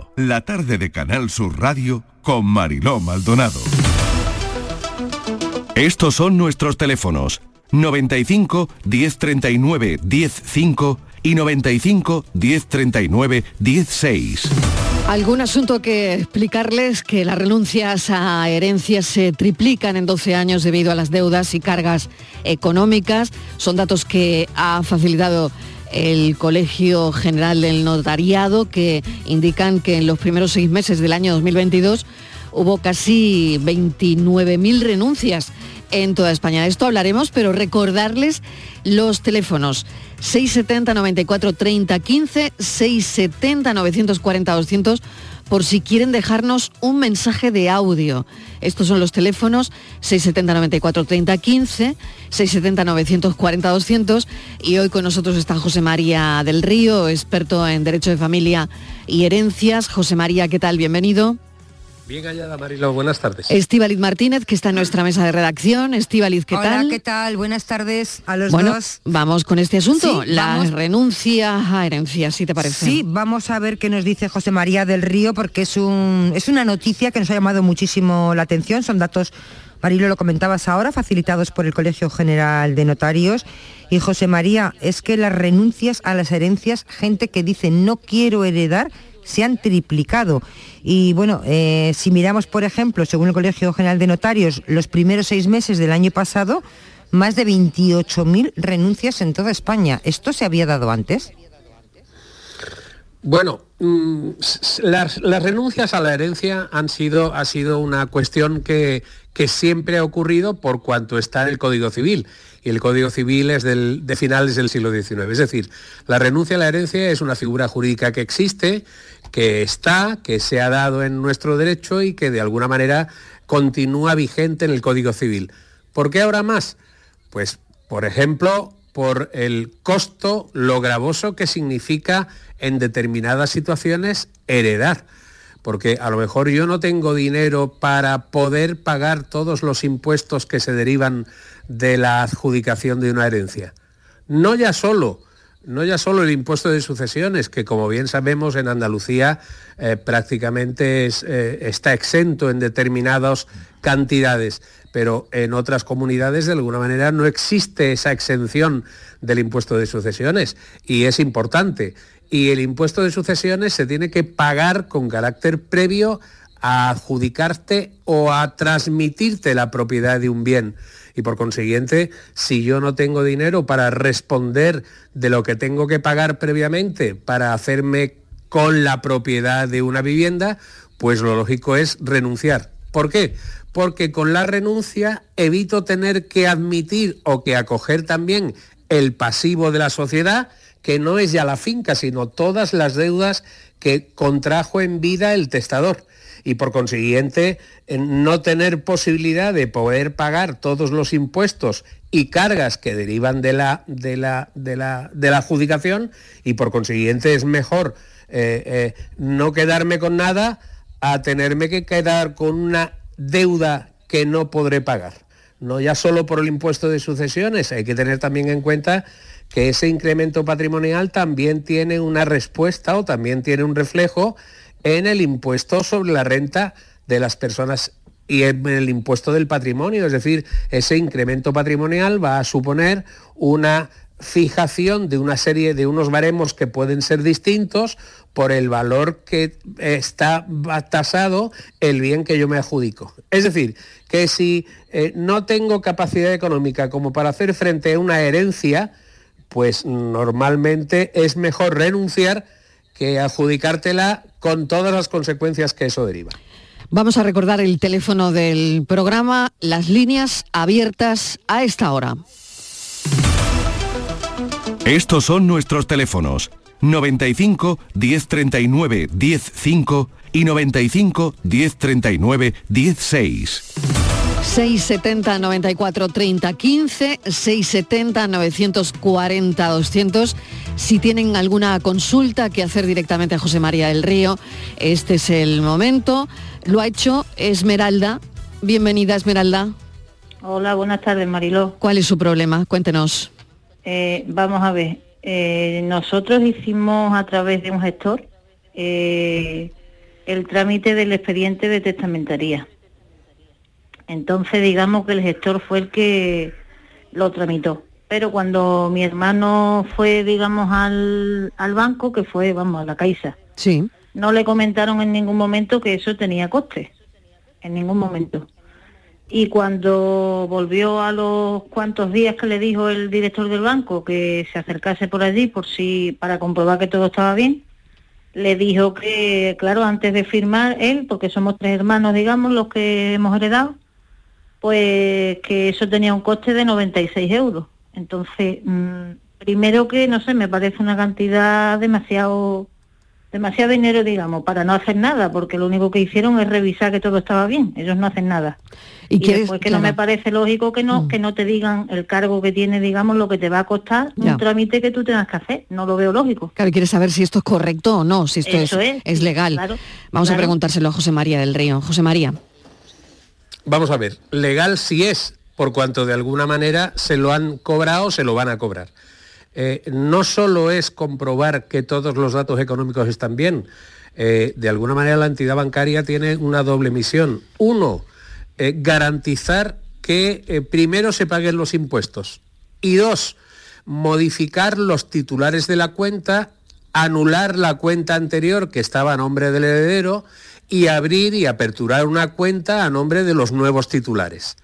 La tarde de Canal Sur Radio con Mariló Maldonado. Estos son nuestros teléfonos 95 1039 105 y 95 1039 16. Algún asunto que explicarles que las renuncias a herencias se triplican en 12 años debido a las deudas y cargas económicas. Son datos que ha facilitado el Colegio General del Notariado que indican que en los primeros seis meses del año 2022 hubo casi 29.000 renuncias en toda España. De esto hablaremos, pero recordarles los teléfonos 670 94 30 15, 670 940 200 por si quieren dejarnos un mensaje de audio. Estos son los teléfonos 670 94 30 15, 670 940 200 y hoy con nosotros está José María del Río, experto en Derecho de Familia y Herencias. José María, ¿qué tal? Bienvenido. Bien hallada, Marilo. Buenas tardes. Estíbaliz Martínez, que está en nuestra mesa de redacción. Estíbaliz, ¿qué Hola, tal? ¿qué tal? Buenas tardes a los bueno, dos. vamos con este asunto, Sí, las vamos. renuncias a herencias, si te parece. Sí, vamos a ver qué nos dice José María del Río, porque es, un, es una noticia que nos ha llamado muchísimo la atención. Son datos, Marilo, lo comentabas ahora, facilitados por el Colegio General de Notarios. Y José María, es que las renuncias a las herencias, gente que dice no quiero heredar, se han triplicado. Y bueno, eh, si miramos, por ejemplo, según el Colegio General de Notarios, los primeros seis meses del año pasado, más de 28.000 renuncias en toda España. ¿Esto se había dado antes? Bueno, mm, las renuncias a la herencia han sido, ha sido una cuestión que, que siempre ha ocurrido por cuanto está en el Código Civil. Y el Código Civil es del- de finales del siglo XIX. Es decir, la renuncia a la herencia es una figura jurídica que existe, que está, que se ha dado en nuestro derecho y que de alguna manera continúa vigente en el Código Civil. ¿Por qué ahora más? Pues, por ejemplo, por el costo, lo gravoso que significa en determinadas situaciones heredar. porque a lo mejor yo no tengo dinero para poder pagar todos los impuestos que se derivan de la adjudicación de una herencia. No ya solo, no ya solo el impuesto de sucesiones, que como bien sabemos en Andalucía eh, prácticamente eh, está exento en determinadas cantidades, pero en otras comunidades de alguna manera no existe esa exención del impuesto de sucesiones y es importante. Y el impuesto de sucesiones se tiene que pagar con carácter previo a adjudicarte o a transmitirte la propiedad de un bien. Y por consiguiente, si yo no tengo dinero para responder de lo que tengo que pagar previamente para hacerme con la propiedad de una vivienda, pues lo lógico es renunciar. ¿Por qué? Porque con la renuncia evito tener que admitir o que acoger también el pasivo de la sociedad, que no es ya la finca, sino todas las deudas que contrajo en vida el testador y por consiguiente no tener posibilidad de poder pagar todos los impuestos y cargas que derivan de la, de la, de la, de la adjudicación y por consiguiente es mejor eh, eh, no quedarme con nada a tenerme que quedar con una deuda que no podré pagar. No ya solo por el impuesto de sucesiones, hay que tener también en cuenta que ese incremento patrimonial también tiene una respuesta o también tiene un reflejo en el impuesto sobre la renta de las personas y en el impuesto del patrimonio. Es decir, ese incremento patrimonial va a suponer una fijación de una serie de unos baremos que pueden ser distintos por el valor que está tasado el bien que yo me adjudico. Es decir, que si eh, no tengo capacidad económica como para hacer frente a una herencia, pues normalmente es mejor renunciar que adjudicártela con todas las consecuencias que eso deriva. Vamos a recordar el teléfono del programa, las líneas abiertas a esta hora. Estos son nuestros teléfonos 95 1039 105 y 95 1039 16. 670 94 30 15, 670 940 200. Si tienen alguna consulta que hacer directamente a José María del Río, este es el momento. Lo ha hecho Esmeralda. Bienvenida, Esmeralda. Hola, buenas tardes, Mariló. ¿Cuál es su problema? Cuéntenos. Eh, vamos a ver, eh, nosotros hicimos a través de un gestor eh, el trámite del expediente de testamentaría. Entonces digamos que el gestor fue el que lo tramitó. Pero cuando mi hermano fue, digamos, al, al banco, que fue, vamos, a la Caixa, sí. no le comentaron en ningún momento que eso tenía coste, en ningún momento. Y cuando volvió a los cuantos días que le dijo el director del banco que se acercase por allí por si para comprobar que todo estaba bien, le dijo que, claro, antes de firmar él, porque somos tres hermanos, digamos, los que hemos heredado, pues que eso tenía un coste de 96 euros. Entonces, mm, primero que, no sé, me parece una cantidad demasiado, demasiado dinero, digamos, para no hacer nada, porque lo único que hicieron es revisar que todo estaba bien. Ellos no hacen nada. Y, después que no me parece lógico que no, Mm. que no te digan el cargo que tiene, digamos, lo que te va a costar Ya. un trámite que tú tengas que hacer. No lo veo lógico. Claro, quiere saber si esto es correcto o no, si esto Eso es, es, legal. claro, Vamos a preguntárselo a José María del Río. José María. Vamos a ver, legal sí es, por cuanto de alguna manera se lo han cobrado se lo van a cobrar. Eh, no solo es comprobar que todos los datos económicos están bien, eh, de alguna manera la entidad bancaria tiene una doble misión. Uno, eh, garantizar que primero se paguen los impuestos y dos, modificar los titulares de la cuenta, anular la cuenta anterior que estaba a nombre del heredero y abrir y aperturar una cuenta a nombre de los nuevos titulares.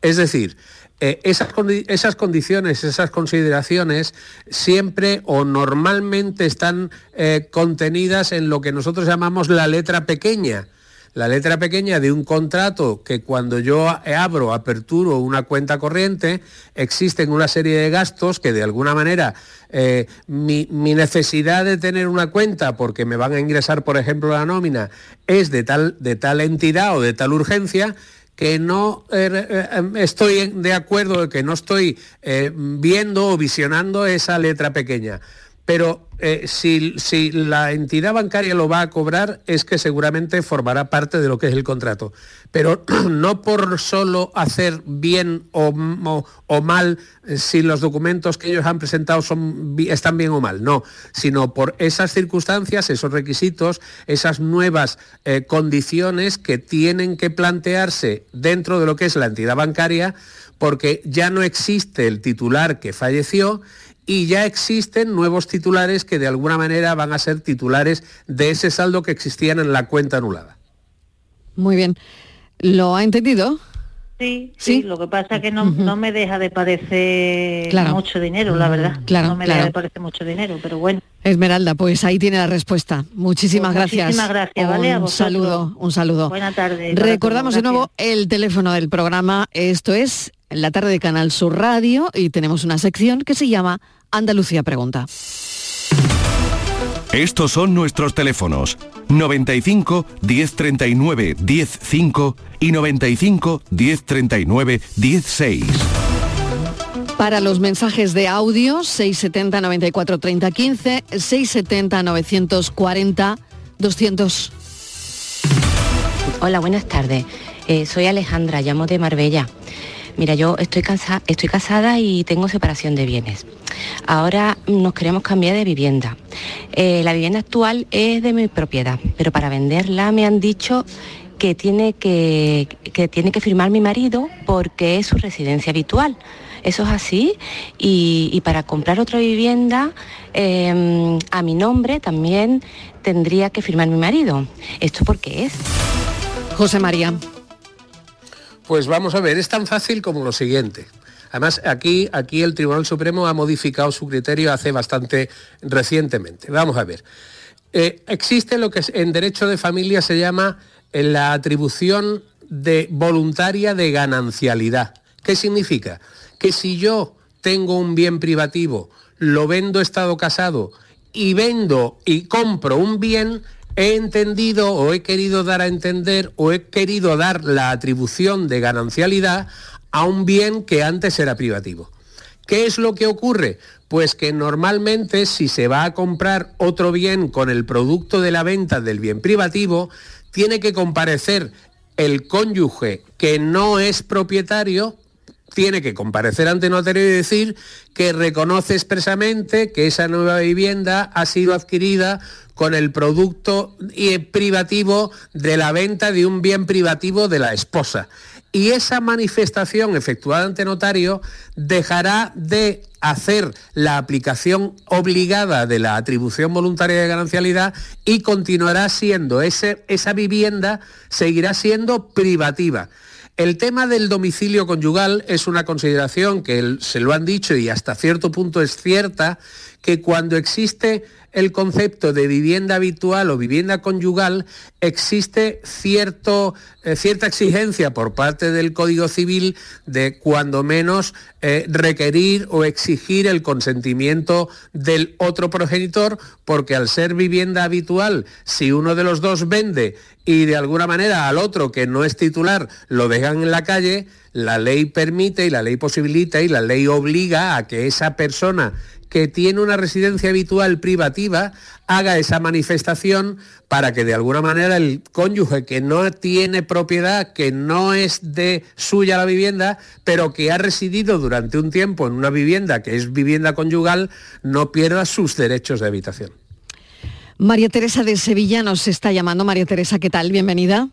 Es decir, eh, esas, esas condiciones, esas consideraciones siempre o normalmente están eh, contenidas en lo que nosotros llamamos la letra pequeña. La letra pequeña de un contrato que cuando yo a- abro, aperturo una cuenta corriente, existen una serie de gastos que de alguna manera eh, mi, necesidad de tener una cuenta porque me van a ingresar, por ejemplo, la nómina, es de tal, de tal entidad o de tal urgencia que no eh, eh, estoy de acuerdo, que no estoy eh, viendo o visionando esa letra pequeña. Pero eh, si, si, la entidad bancaria lo va a cobrar es que seguramente formará parte de lo que es el contrato. Pero no por solo hacer bien o, o, mal eh, si los documentos que ellos han presentado son, están bien o mal, no, sino por esas circunstancias, esos requisitos, esas nuevas eh, condiciones que tienen que plantearse dentro de lo que es la entidad bancaria, porque ya no existe el titular que falleció y ya existen nuevos titulares que de alguna manera van a ser titulares de ese saldo que existían en la cuenta anulada. Muy bien. ¿Lo ha entendido? Sí, sí, lo que pasa es que no, no me deja de parecer mucho dinero, la verdad. Claro, no me deja de parecer mucho dinero, pero bueno. Esmeralda, pues ahí tiene la respuesta. Muchísimas Pues gracias. muchísimas gracias, ¿vale? A Un saludo, un saludo. Buena tarde. para Recordamos de nuevo el teléfono del programa. Esto es la tarde de Canal Sur Radio y tenemos una sección que se llama Andalucía Pregunta. Estos son nuestros teléfonos 95 1039 105 y 95 1039 16. Para los mensajes de audio, 670 94 30 15, 670 940 200. Hola, buenas tardes. Eh, soy Alejandra, llamo de Marbella. Mira, yo estoy, casada y tengo separación de bienes. Ahora nos queremos cambiar de vivienda. Eh, la vivienda actual es de mi propiedad, pero para venderla me han dicho que tiene que, que tiene que firmar mi marido porque es su residencia habitual. Eso es así. Y, para comprar otra vivienda eh, a mi nombre también tendría que firmar mi marido. ¿Esto por qué es? José María. Pues vamos a ver, es tan fácil como lo siguiente. Además, aquí, aquí el Tribunal Supremo ha modificado su criterio hace bastante recientemente. Vamos a ver. Eh, existe lo que en derecho de familia se llama eh, la atribución de voluntaria de ganancialidad. ¿Qué significa? Que si yo tengo un bien privativo, lo vendo estado casado y vendo y compro un bien, he entendido o he querido dar a entender o he querido dar la atribución de ganancialidad a un bien que antes era privativo. ¿Qué es lo que ocurre? Pues que normalmente si se va a comprar otro bien con el producto de la venta del bien privativo, tiene que comparecer el cónyuge que no es propietario, tiene que comparecer ante notario y decir que reconoce expresamente que esa nueva vivienda ha sido adquirida con el producto eh, privativo de la venta de un bien privativo de la esposa. Y esa manifestación efectuada ante notario dejará de hacer la aplicación obligada de la atribución voluntaria de ganancialidad y continuará siendo ese, esa vivienda, seguirá siendo privativa. El tema del domicilio conyugal es una consideración que se lo han dicho y hasta cierto punto es cierta, que cuando existe el concepto de vivienda habitual o vivienda conyugal, existe cierto, eh, cierta exigencia por parte del Código Civil de cuando menos eh, requerir o exigir el consentimiento del otro progenitor, porque al ser vivienda habitual, si uno de los dos vende y de alguna manera al otro que no es titular lo dejan en la calle, la ley permite y la ley posibilita y la ley obliga a que esa persona que tiene una residencia habitual privativa haga esa manifestación para que de alguna manera el cónyuge que no tiene propiedad, que no es de suya la vivienda, pero que ha residido durante un tiempo en una vivienda que es vivienda conyugal, no pierda sus derechos de habitación. María Teresa de Sevilla nos está llamando. María Teresa, ¿qué tal? Bienvenida.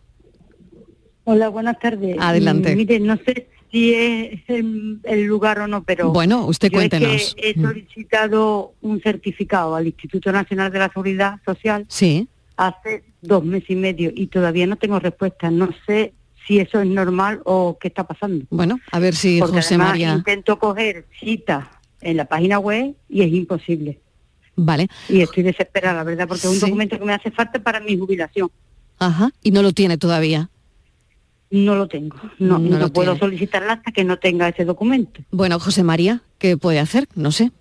Hola, buenas tardes. Adelante. Mm, Mire, no sé si es el, el lugar o no, pero Bueno, usted yo es que cuéntenos. he Mm. solicitado un certificado al Instituto Nacional de la Seguridad Social Sí. hace dos meses y medio y todavía no tengo respuesta. No sé si eso es normal o qué está pasando. Bueno, a ver si Porque José además María... intento coger cita en la página web y es imposible. Vale. Y estoy desesperada, la verdad, porque es un Sí. documento que me hace falta para mi jubilación. Ajá. Y no lo tiene todavía. No lo tengo. No, No no, lo puedo tiene. solicitarla hasta que no tenga ese documento. Bueno, José María, ¿qué puede hacer? No sé.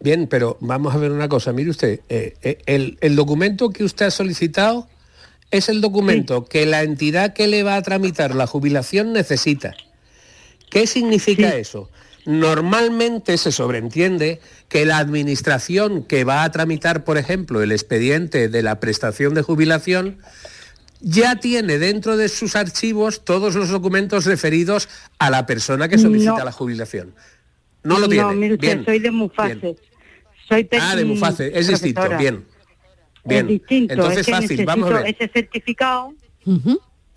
Bien, pero vamos a ver una cosa. Mire usted, eh, eh, el, el documento que usted ha solicitado es el documento que la entidad que le va a tramitar la jubilación necesita. ¿Qué significa eso? Normalmente se sobreentiende que la administración que va a tramitar, por ejemplo, el expediente de la prestación de jubilación, ya tiene dentro de sus archivos todos los documentos referidos a la persona que solicita No. la jubilación. No lo tiene. mire usted, Bien. soy de Mufase. Soy Ah, de Muface, es distinto. profesora. Bien. Es Bien. distinto, Entonces es que fácil, vamos a ver. ese certificado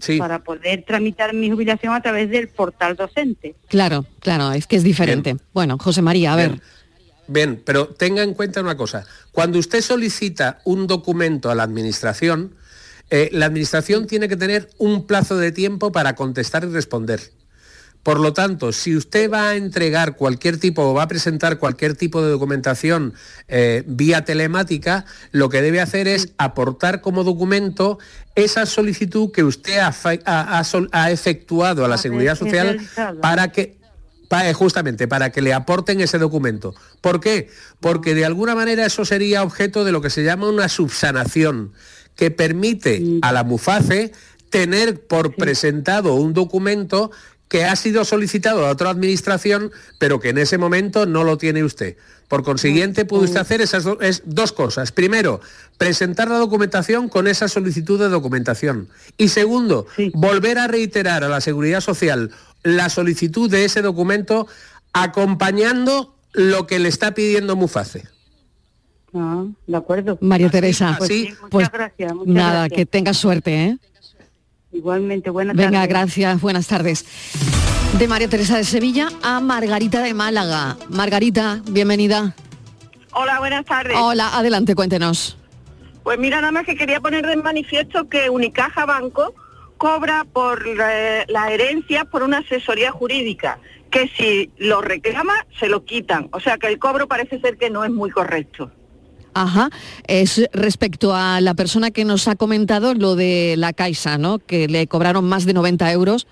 Sí. para poder tramitar mi jubilación a través del portal docente. Claro, claro, es que es diferente. Bueno, José María, a ver. Bien, pero tenga en cuenta una cosa. Cuando usted solicita un documento a la administración, eh, la administración tiene que tener un plazo de tiempo para contestar y responder. Por lo tanto, si usted va a entregar cualquier tipo o va a presentar cualquier tipo de documentación eh, vía telemática, lo que debe hacer es aportar como documento esa solicitud que usted ha, fa- ha- ha sol- ha efectuado a la Seguridad Social para que eh, justamente para que le aporten ese documento. ¿Por qué? Porque de alguna manera eso sería objeto de lo que se llama una subsanación, que permite a la MUFACE tener por presentado un documento que ha sido solicitado a otra administración, pero que en ese momento no lo tiene usted. Por consiguiente, puede usted hacer esas do- es dos cosas. Primero, presentar la documentación con esa solicitud de documentación. Y segundo, volver a reiterar a la Seguridad Social la solicitud de ese documento acompañando lo que le está pidiendo Muface. Ah, de acuerdo. María Teresa, Pues sí, muchas pues gracias. muchas nada, gracias. que tengas suerte, ¿eh? Igualmente, buenas Venga, tardes. gracias, buenas tardes. De María Teresa de Sevilla a Margarita de Málaga. Margarita, bienvenida. Hola, buenas tardes. Hola, adelante, cuéntenos. Pues mira, nada más que quería poner de manifiesto que Unicaja Banco cobra por la, la herencia por una asesoría jurídica, que si lo reclama, se lo quitan. O sea que el cobro parece ser que no es muy correcto. Ajá, es respecto a la persona que nos ha comentado lo de la Caixa, ¿no? Que le cobraron más de 90 euros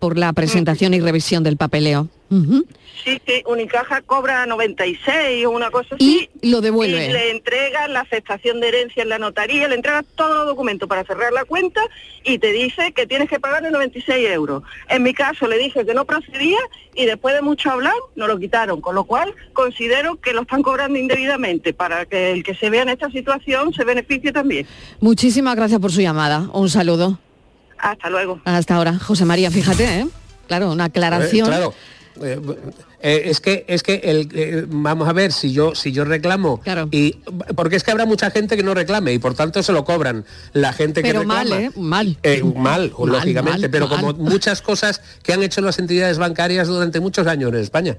por la presentación y revisión del papeleo. Ujú. Sí, sí, Unicaja cobra 96 o una cosa así. Y lo devuelve. Y le entregan la aceptación de herencia en la notaría, le entregas todos los documentos para cerrar la cuenta y te dice que tienes que pagarle 96 euros. En mi caso le dije que no procedía y después de mucho hablar nos lo quitaron, con lo cual considero que lo están cobrando indebidamente para que el que se vea en esta situación se beneficie también. Muchísimas gracias por su llamada. Un saludo. Hasta luego. Hasta ahora. José María, fíjate, ¿eh? Claro, una aclaración. Eh, claro. Eh, eh, es que es que el, eh, vamos a ver si yo si yo reclamo y porque es que habrá mucha gente que no reclame y por tanto se lo cobran la gente que reclama mal, ¿eh? Mal. Eh, mal, Mal, lógicamente mal, pero mal. como muchas cosas que han hecho las entidades bancarias durante muchos años en España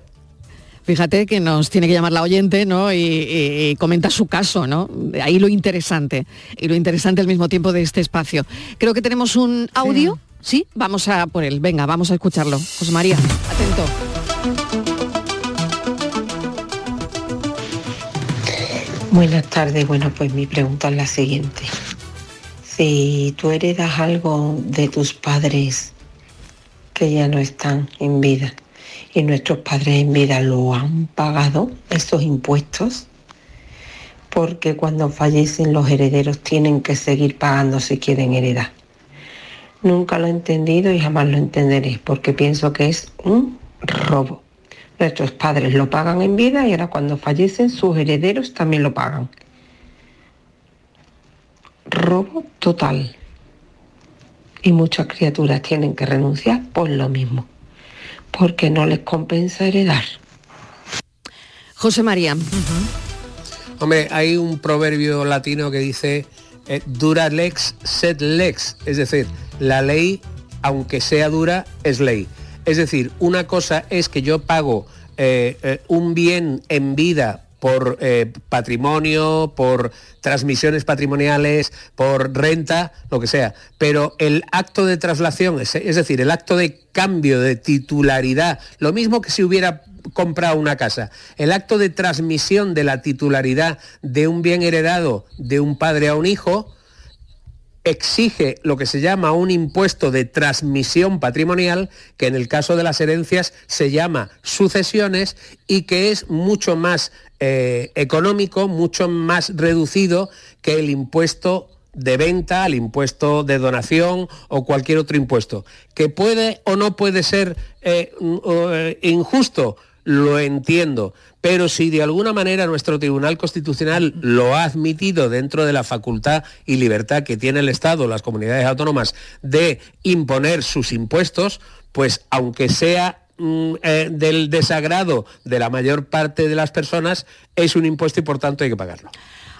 Fíjate que nos tiene que llamar la oyente, ¿no? Y, y- y comenta su caso, ¿no? Ahí lo interesante. Y lo interesante al mismo tiempo de este espacio. Creo que tenemos un audio. Sí, vamos a por él. Venga, vamos a escucharlo. José María, atento. Buenas tardes. Bueno, pues mi pregunta es la siguiente. Si tú heredas algo de tus padres que ya no están en vida y nuestros padres en vida lo han pagado, estos impuestos, porque cuando fallecen los herederos tienen que seguir pagando si quieren heredar. Nunca lo he entendido y jamás lo entenderé, porque pienso que es un robo. Nuestros padres lo pagan en vida y ahora cuando fallecen sus herederos también lo pagan. Robo total. Y muchas criaturas tienen que renunciar por lo mismo, porque no les compensa heredar. José María. Hombre, hay un proverbio latino que dice eh, dura lex sed lex, es decir, la ley, aunque sea dura, es ley. Es decir, una cosa es que yo pago eh, eh, un bien en vida por eh, patrimonio, por transmisiones patrimoniales, por renta, lo que sea. Pero el acto de traslación, es, es decir, el acto de cambio de titularidad, lo mismo que si hubiera comprado una casa, el acto de transmisión de la titularidad de un bien heredado de un padre a un hijo, exige lo que se llama un impuesto de transmisión patrimonial, que en el caso de las herencias se llama sucesiones y que es mucho más eh, económico, mucho más reducido que el impuesto de venta, al impuesto de donación o cualquier otro impuesto. Que puede o no puede ser eh, eh, injusto, lo entiendo, pero si de alguna manera nuestro Tribunal Constitucional lo ha admitido dentro de la facultad y libertad que tiene el Estado, las comunidades autónomas, de imponer sus impuestos, pues aunque sea mm, eh, del desagrado de la mayor parte de las personas, es un impuesto y por tanto hay que pagarlo.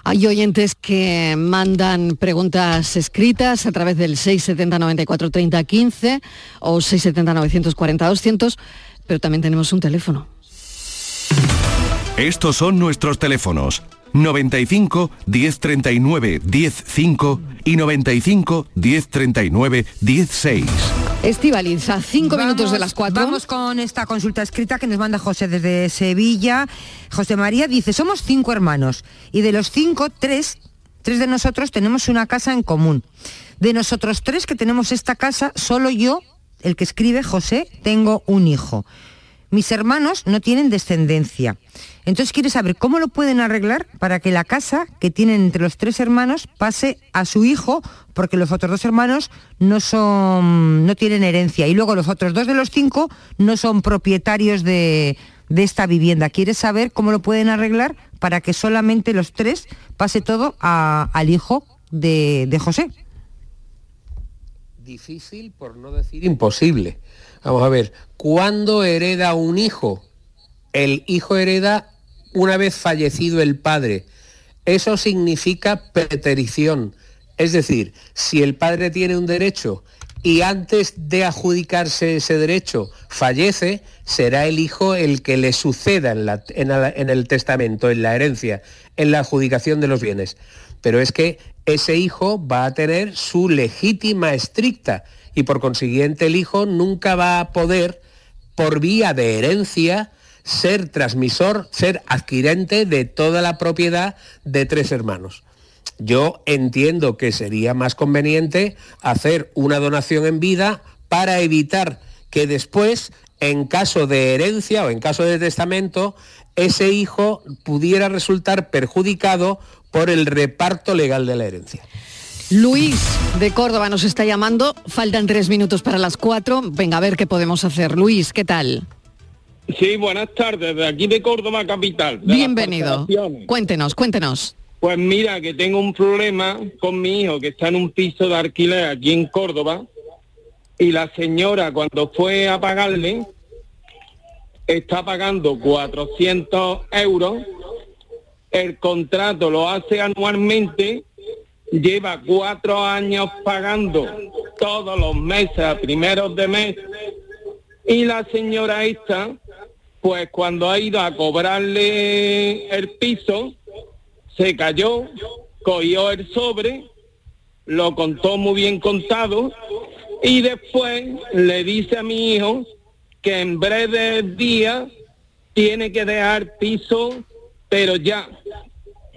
Hay oyentes que mandan preguntas escritas a través del 670 94 30 15 o 670 940 200, pero también tenemos un teléfono. Estos son nuestros teléfonos 95 1039 105 y 95 1039 16. Estivaliz, a cinco minutos de las cuatro. Vamos con esta consulta escrita que nos manda José desde Sevilla. José María dice, somos cinco hermanos y de los cinco, tres, tres de nosotros tenemos una casa en común. De nosotros tres que tenemos esta casa, solo yo, el que escribe José, tengo un hijo. Mis hermanos no tienen descendencia. Entonces quiere saber cómo lo pueden arreglar para que la casa que tienen entre los tres hermanos pase a su hijo, porque los otros dos hermanos no son, no tienen herencia. Y luego los otros dos de los cinco no son propietarios de, esta vivienda. Quiere saber cómo lo pueden arreglar para que solamente los tres pase todo al hijo de, de José. Difícil por no decir imposible. Vamos a ver, ¿cuándo hereda un hijo? El hijo hereda una vez fallecido el padre. Eso significa preterición. Es decir, si el padre tiene un derecho y antes de adjudicarse ese derecho fallece, será el hijo el que le suceda en, en la- en el testamento, en la herencia, en la adjudicación de los bienes. Pero es que ese hijo va a tener su legítima estricta y por consiguiente el hijo nunca va a poder, por vía de herencia, ser transmisor, ser adquirente de toda la propiedad de tres hermanos. Yo entiendo que sería más conveniente hacer una donación en vida para evitar que después, en caso de herencia o en caso de testamento, ese hijo pudiera resultar perjudicado por el reparto legal de la herencia. Luis de Córdoba nos está llamando. Faltan tres minutos para las cuatro. Venga, a ver qué podemos hacer. Luis, ¿qué tal? Sí, buenas tardes, de aquí de Córdoba capital. de Bienvenido. Cuéntenos, cuéntenos. Pues mira, que tengo un problema con mi hijo que está en un piso de alquiler aquí en Córdoba y la señora cuando fue a pagarle está pagando 400 euros, el contrato lo hace anualmente, lleva cuatro años pagando todos los meses a primeros de mes. Y la señora esta, pues cuando ha ido a cobrarle el piso, se cayó, cogió el sobre, lo contó muy bien contado y después le dice a mi hijo que en breves días tiene que dejar piso, pero ya,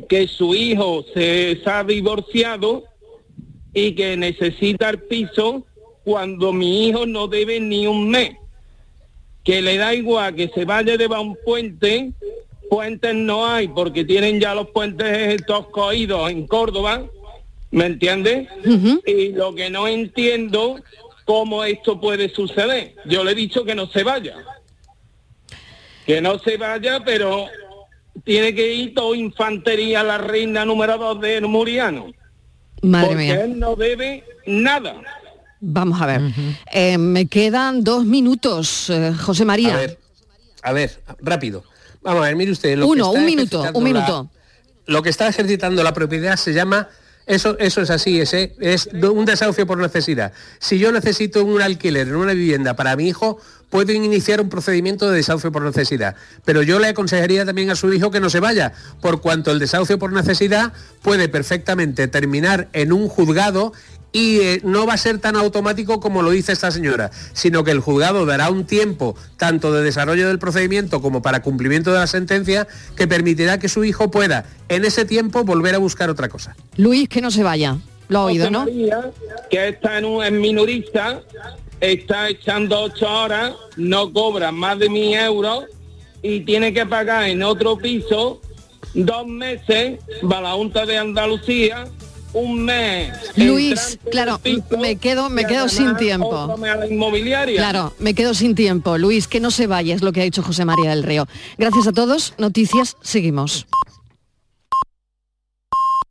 que su hijo se, se ha divorciado y que necesita el piso cuando mi hijo no debe ni un mes. Que le da igual que se vaya debajo un puente, puentes no hay porque tienen ya los puentes todos coídos en Córdoba, ¿me entiendes? Y lo que no entiendo, cómo esto puede suceder. Yo le he dicho que no se vaya. Que no se vaya, pero tiene que ir todo infantería a la reina número dos de Muriano. Madre porque mía. él no debe nada. Vamos a ver. Eh, me quedan dos minutos, eh, José María. A ver, a ver, rápido. Vamos a ver, mire usted. Lo Uno, que está un minuto, un la- minuto. lo que está ejercitando la propiedad se llama, eso, eso es así, ese, es un desahucio por necesidad. Si yo necesito un alquiler en una vivienda para mi hijo, puedo iniciar un procedimiento de desahucio por necesidad. Pero yo le aconsejaría también a su hijo que no se vaya, por cuanto el desahucio por necesidad puede perfectamente terminar en un juzgado y eh, no va a ser tan automático como lo dice esta señora, sino que el juzgado dará un tiempo tanto de desarrollo del procedimiento como para cumplimiento de la sentencia que permitirá que su hijo pueda en ese tiempo volver a buscar otra cosa. Luis, que no se vaya. Lo ha oído, ¿no? María, que está en un en minorista, está echando ocho horas, no cobra más de mil euros y tiene que pagar en otro piso dos meses, va a la Junta de Andalucía un mes. Luis, claro, me quedo, me quedo sin tiempo. inmobiliaria. Claro, me quedo sin tiempo. Luis, que no se vaya, es lo que ha dicho José María del Río. Gracias a todos. Noticias, seguimos.